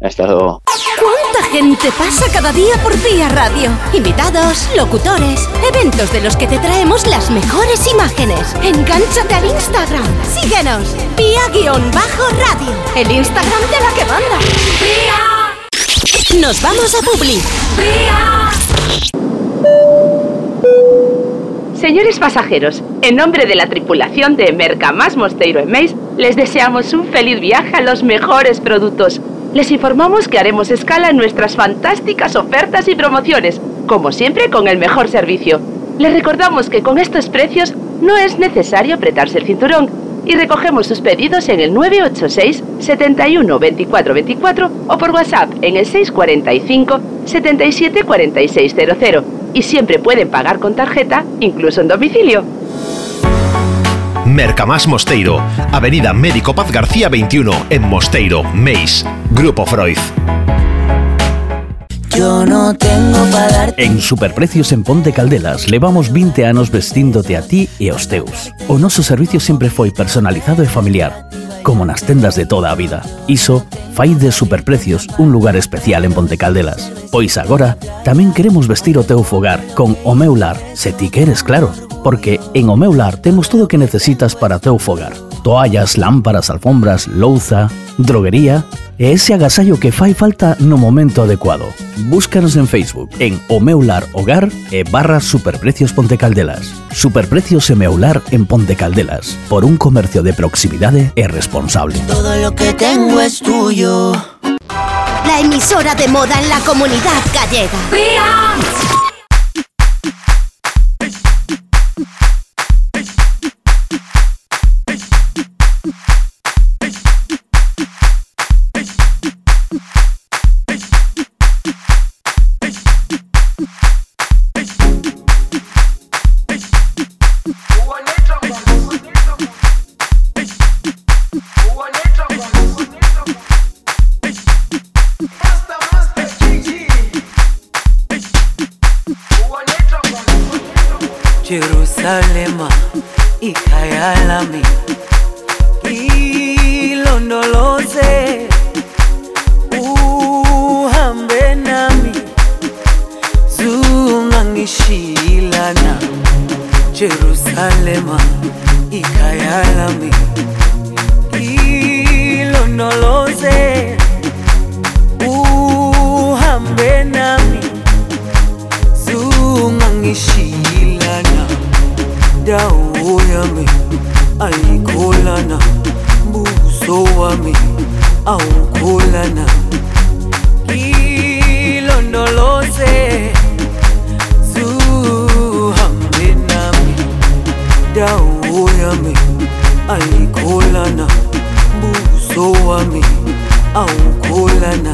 H: Hasta luego.
B: ¿Cuánta gente pasa cada día por Día Radio? Invitados, locutores, eventos de los que te traemos las mejores imágenes. Engánchate al Instagram. Síguenos. Pia-radio. El Instagram de la que manda. Nos vamos a Publi.
I: Señores pasajeros, en nombre de la tripulación de Mercamás Mosteiro en Meis, les deseamos un feliz viaje a los mejores productos. Les informamos que haremos escala en nuestras fantásticas ofertas y promociones, como siempre con el mejor servicio. Les recordamos que con estos precios no es necesario apretarse el cinturón y recogemos sus pedidos en el 986 71 24 24 o por WhatsApp en el 645 77 4600 y siempre pueden pagar con tarjeta, incluso en domicilio.
C: Mercamás Mosteiro, Avenida Médico Paz García 21, en Mosteiro, Meis, Grupo Freud.
J: Yo no tengo para dar
K: En Superprecios en Ponte Caldelas levamos 20 anos vestíndote a ti e aos teus. O noso servicio sempre foi personalizado e familiar, como nas tendas de toda a vida. Iso fai de Superprecios un lugar especial en Ponte Caldelas. Pois agora tamén queremos vestir o teu fogar con o meu lar, se ti queres, claro. Porque en o meu lar temos todo o que necesitas para teu fogar. Toallas, lámparas, alfombras, louza, droguería ese agasallo que fai falta no momento adecuado. Búscanos en Facebook en O Meu Lar Hogar e barra Superprecios Ponte Caldelas. Superprecios e Meu Lar en Ponte Caldelas, por un comercio de proximidade e responsable.
J: todo lo que tengo es tuyo.
B: La emisora de moda en la comunidad gallega.
L: Jerusalema wami alikholana buso wami awukholana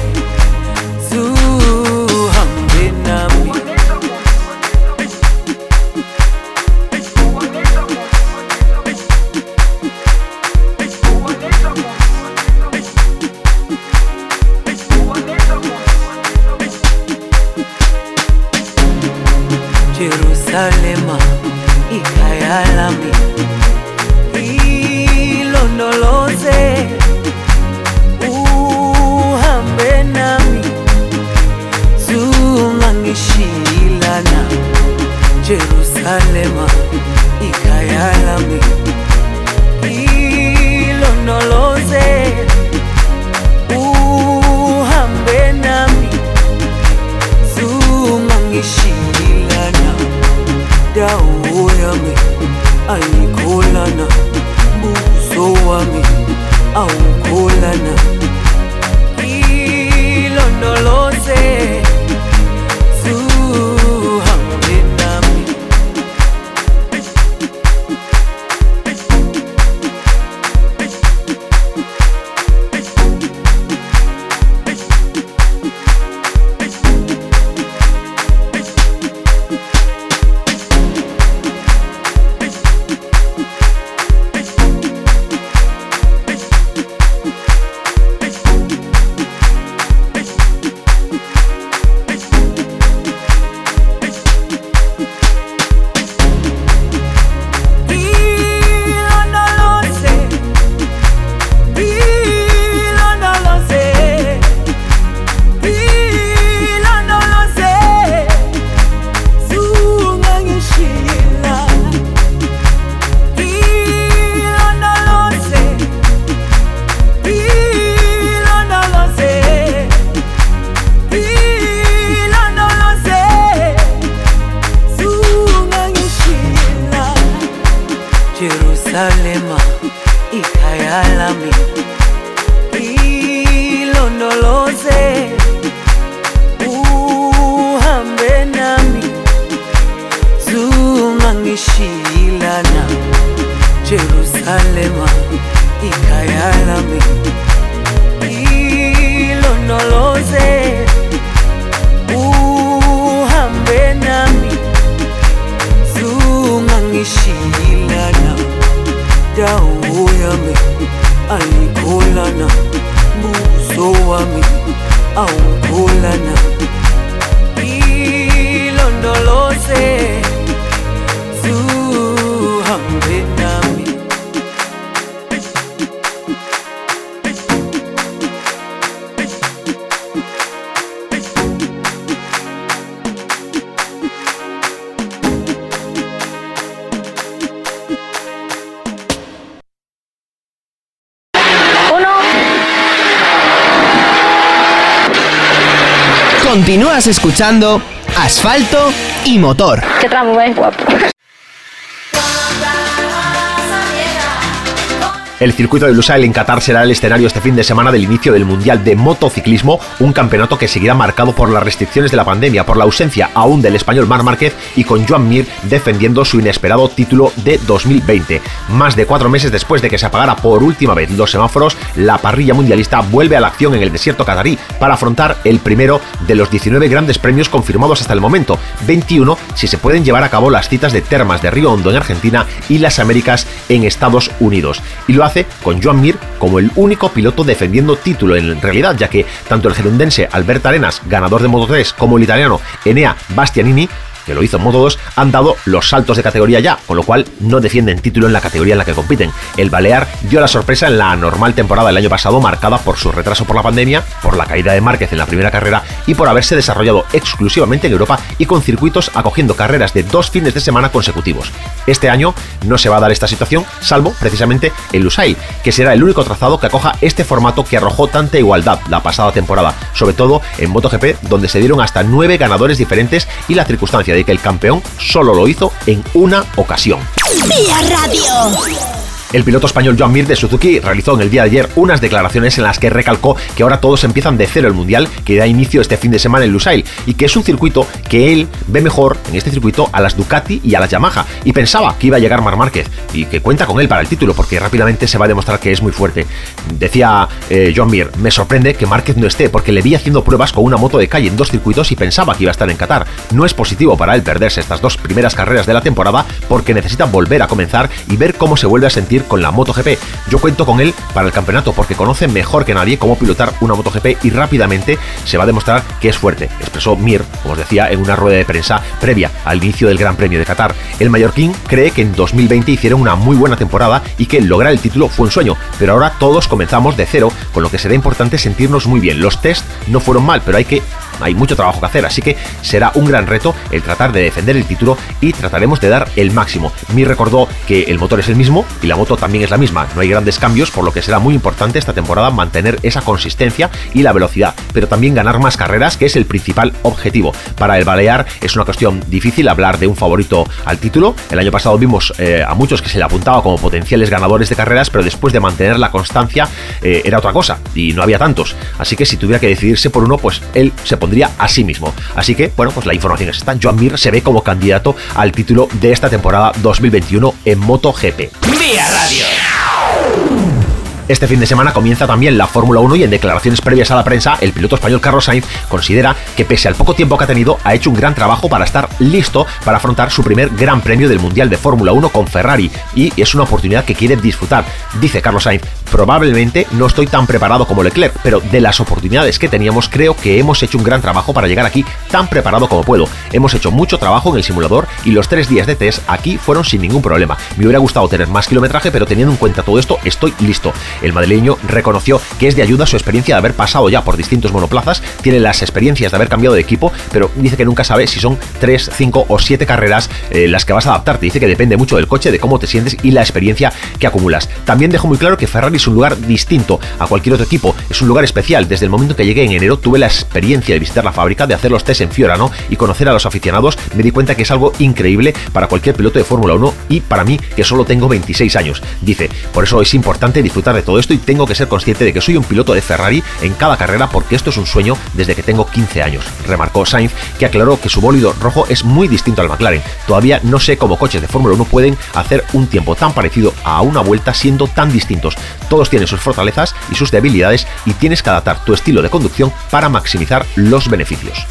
L: Jerusalema ikhaya lami ilondoloze uhambe nami. Zungangishilana dawo yami. Ayikholana buso wami. Awukholana ilondoloze ikhaya lami ilondoloze uhambe nami zungangishilana dawo yami
F: Continúas escuchando Asfalto y Motor.
M: Qué tramo más guapo.
C: El circuito de Lusail en Qatar será el escenario este fin de semana del inicio del Mundial de Motociclismo, un campeonato que seguirá marcado por las restricciones de la pandemia, por la ausencia aún del español Mar Márquez y con Joan Mir defendiendo su inesperado título de 2020. Más de cuatro meses después de que se apagara por última vez los semáforos, la parrilla mundialista vuelve a la acción en el desierto catarí para afrontar el primero de los 19 grandes premios confirmados hasta el momento, 21 si se pueden llevar a cabo las citas de Termas de Río Hondo en Argentina y las Américas en Estados Unidos. Y lo con Joan Mir como el único piloto defendiendo título en realidad, ya que tanto el gerundense Albert Arenas, ganador de Moto 3, como el italiano Enea Bastianini que lo hizo en Moto 2, han dado los saltos de categoría ya, con lo cual no defienden título en la categoría en la que compiten. El Balear dio la sorpresa en la normal temporada del año pasado, marcada por su retraso por la pandemia, por la caída de Márquez en la primera carrera y por haberse desarrollado exclusivamente en Europa y con circuitos acogiendo carreras de dos fines de semana consecutivos. Este año no se va a dar esta situación, salvo precisamente el Lusail, que será el único trazado que acoja este formato que arrojó tanta igualdad la pasada temporada, sobre todo en MotoGP, donde se dieron hasta nueve ganadores diferentes y la circunstancia de que el campeón solo lo hizo en una ocasión. El piloto español Joan Mir de Suzuki realizó en el día de ayer unas declaraciones en las que recalcó que ahora todos empiezan de cero el mundial que da inicio este fin de semana en Lusail y que es un circuito que él ve mejor en este circuito a las Ducati y a las Yamaha y pensaba que iba a llegar Mar Márquez y que cuenta con él para el título porque rápidamente se va a demostrar que es muy fuerte. Decía eh, Joan Mir, me sorprende que Márquez no esté porque le vi haciendo pruebas con una moto de calle en dos circuitos y pensaba que iba a estar en Qatar. No es positivo para él perderse estas dos primeras carreras de la temporada porque necesita volver a comenzar y ver cómo se vuelve a sentir con la MotoGP. Yo cuento con él para el campeonato porque conoce mejor que nadie cómo pilotar una MotoGP y rápidamente se va a demostrar que es fuerte, expresó Mir, como os decía, en una rueda de prensa previa al inicio del Gran Premio de Qatar. El mallorquín cree que en 2020 hicieron una muy buena temporada y que lograr el título fue un sueño, pero ahora todos comenzamos de cero, con lo que será importante sentirnos muy bien. Los test no fueron mal, pero hay que hay mucho trabajo que hacer, así que será un gran reto el tratar de defender el título y trataremos de dar el máximo. Mir recordó que el motor es el mismo y la moto también es la misma, no hay grandes cambios, por lo que será muy importante esta temporada mantener esa consistencia y la velocidad, pero también ganar más carreras, que es el principal objetivo. Para el Balear es una cuestión difícil hablar de un favorito al título. El año pasado vimos eh, a muchos que se le apuntaba como potenciales ganadores de carreras, pero después de mantener la constancia eh, era otra cosa y no había tantos. Así que si tuviera que decidirse por uno, pues él se pondría a sí mismo. Así que, bueno, pues la información es esta. Joan Mir se ve como candidato al título de esta temporada 2021 en MotoGP.
A: Vía Radio.
C: Este fin de semana comienza también la Fórmula 1 y en declaraciones previas a la prensa, el piloto español Carlos Sainz considera que pese al poco tiempo que ha tenido, ha hecho un gran trabajo para estar listo para afrontar su primer gran premio del Mundial de Fórmula 1 con Ferrari y es una oportunidad que quiere disfrutar. Dice Carlos Sainz, probablemente no estoy tan preparado como Leclerc, pero de las oportunidades que teníamos creo que hemos hecho un gran trabajo para llegar aquí tan preparado como puedo. Hemos hecho mucho trabajo en el simulador y los tres días de test aquí fueron sin ningún problema. Me hubiera gustado tener más kilometraje, pero teniendo en cuenta todo esto, estoy listo. El madrileño reconoció que es de ayuda su experiencia de haber pasado ya por distintos monoplazas, tiene las experiencias de haber cambiado de equipo, pero dice que nunca sabe si son 3, 5 o 7 carreras eh, las que vas a adaptarte. Dice que depende mucho del coche, de cómo te sientes y la experiencia que acumulas. También dejó muy claro que Ferrari es un lugar distinto a cualquier otro equipo, es un lugar especial. Desde el momento que llegué en enero tuve la experiencia de visitar la fábrica, de hacer los test en Fiorano y conocer a los aficionados. Me di cuenta que es algo increíble para cualquier piloto de Fórmula 1 y para mí que solo tengo 26 años. Dice, por eso es importante disfrutar de todo esto y tengo que ser consciente de que soy un piloto de Ferrari en cada carrera porque esto es un sueño desde que tengo 15 años. Remarcó Sainz, que aclaró que su bólido rojo es muy distinto al McLaren. Todavía no sé cómo coches de Fórmula 1 pueden hacer un tiempo tan parecido a una vuelta siendo tan distintos. Todos tienen sus fortalezas y sus debilidades y tienes que adaptar tu estilo de conducción para maximizar los beneficios.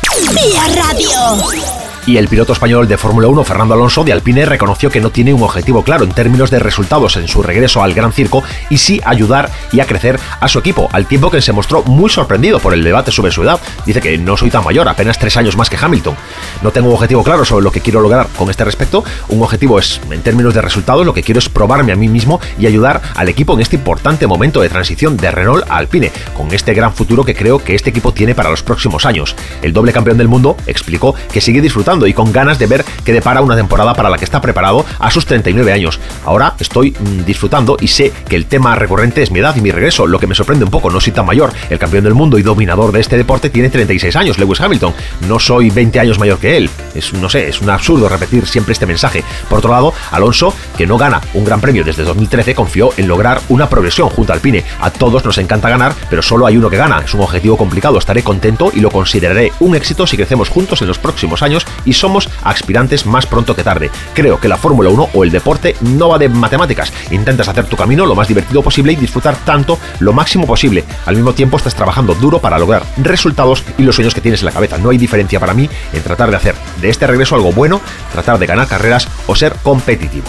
B: Radio.
C: Y el piloto español de Fórmula 1, Fernando Alonso, de Alpine, reconoció que no tiene un objetivo claro en términos de resultados en su regreso al Gran Circo y sí ayudar y a crecer a su equipo, al tiempo que se mostró muy sorprendido por el debate sobre su edad. Dice que no soy tan mayor, apenas tres años más que Hamilton. No tengo un objetivo claro sobre lo que quiero lograr con este respecto. Un objetivo es, en términos de resultados, lo que quiero es probarme a mí mismo y ayudar al equipo en este importante momento de transición de Renault a Alpine, con este gran futuro que creo que este equipo tiene para los próximos años. El doble campeón del mundo explicó que sigue disfrutando y con ganas de ver qué depara una temporada para la que está preparado a sus 39 años. Ahora estoy mm, disfrutando y sé que el tema recurrente es mi edad y mi regreso, lo que me sorprende un poco, no soy tan mayor. El campeón del mundo y dominador de este deporte tiene 36 años, Lewis Hamilton. No soy 20 años mayor que él. Es, no sé, es un absurdo repetir siempre este mensaje. Por otro lado, Alonso, que no gana un gran premio desde 2013, confió en lograr una progresión junto al Pine. A todos nos encanta ganar, pero solo hay uno que gana. Es un objetivo complicado. Estaré contento y lo consideraré un éxito si crecemos juntos en los próximos años y somos aspirantes más pronto que tarde. Creo que la Fórmula 1 o el deporte no va de matemáticas. Intentas hacer tu camino lo más divertido posible y disfrutar tanto lo máximo posible. Al mismo tiempo estás trabajando duro para lograr resultados y los sueños que tienes en la cabeza. No hay diferencia para mí en tratar de hacer de este regreso algo bueno, tratar de ganar carreras o ser competitivo.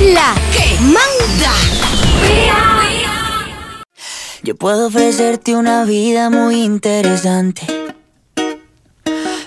B: La que manda.
J: Yo puedo ofrecerte una vida muy interesante.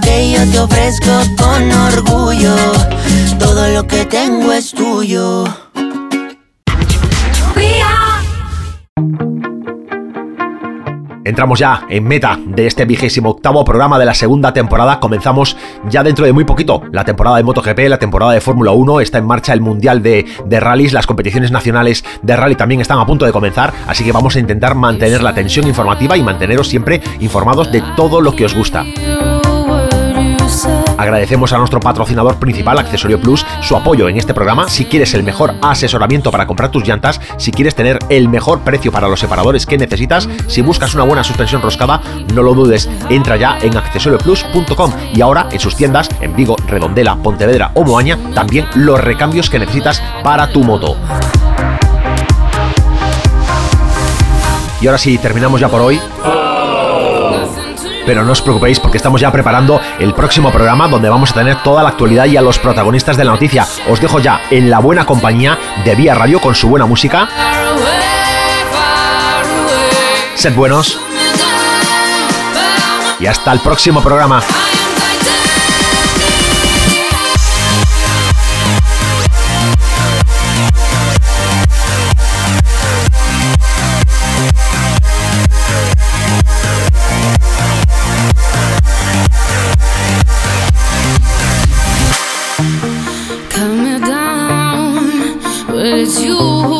J: lo que yo te ofrezco con orgullo, todo lo que tengo es tuyo.
C: Entramos ya en meta de este vigésimo octavo programa de la segunda temporada. Comenzamos ya dentro de muy poquito la temporada de MotoGP, la temporada de Fórmula 1. Está en marcha el Mundial de, de Rallys. Las competiciones nacionales de rally también están a punto de comenzar. Así que vamos a intentar mantener la tensión informativa y manteneros siempre informados de todo lo que os gusta. Agradecemos a nuestro patrocinador principal, Accesorio Plus, su apoyo en este programa. Si quieres el mejor asesoramiento para comprar tus llantas, si quieres tener el mejor precio para los separadores que necesitas, si buscas una buena suspensión roscada, no lo dudes, entra ya en accesorioplus.com y ahora en sus tiendas en Vigo, Redondela, Pontevedra o Moaña, también los recambios que necesitas para tu moto. Y ahora sí, terminamos ya por hoy. Pero no os preocupéis porque estamos ya preparando el próximo programa donde vamos a tener toda la actualidad y a los protagonistas de la noticia. Os dejo ya en la buena compañía de Vía Radio con su buena música. Sed buenos. Y hasta el próximo programa. it's you who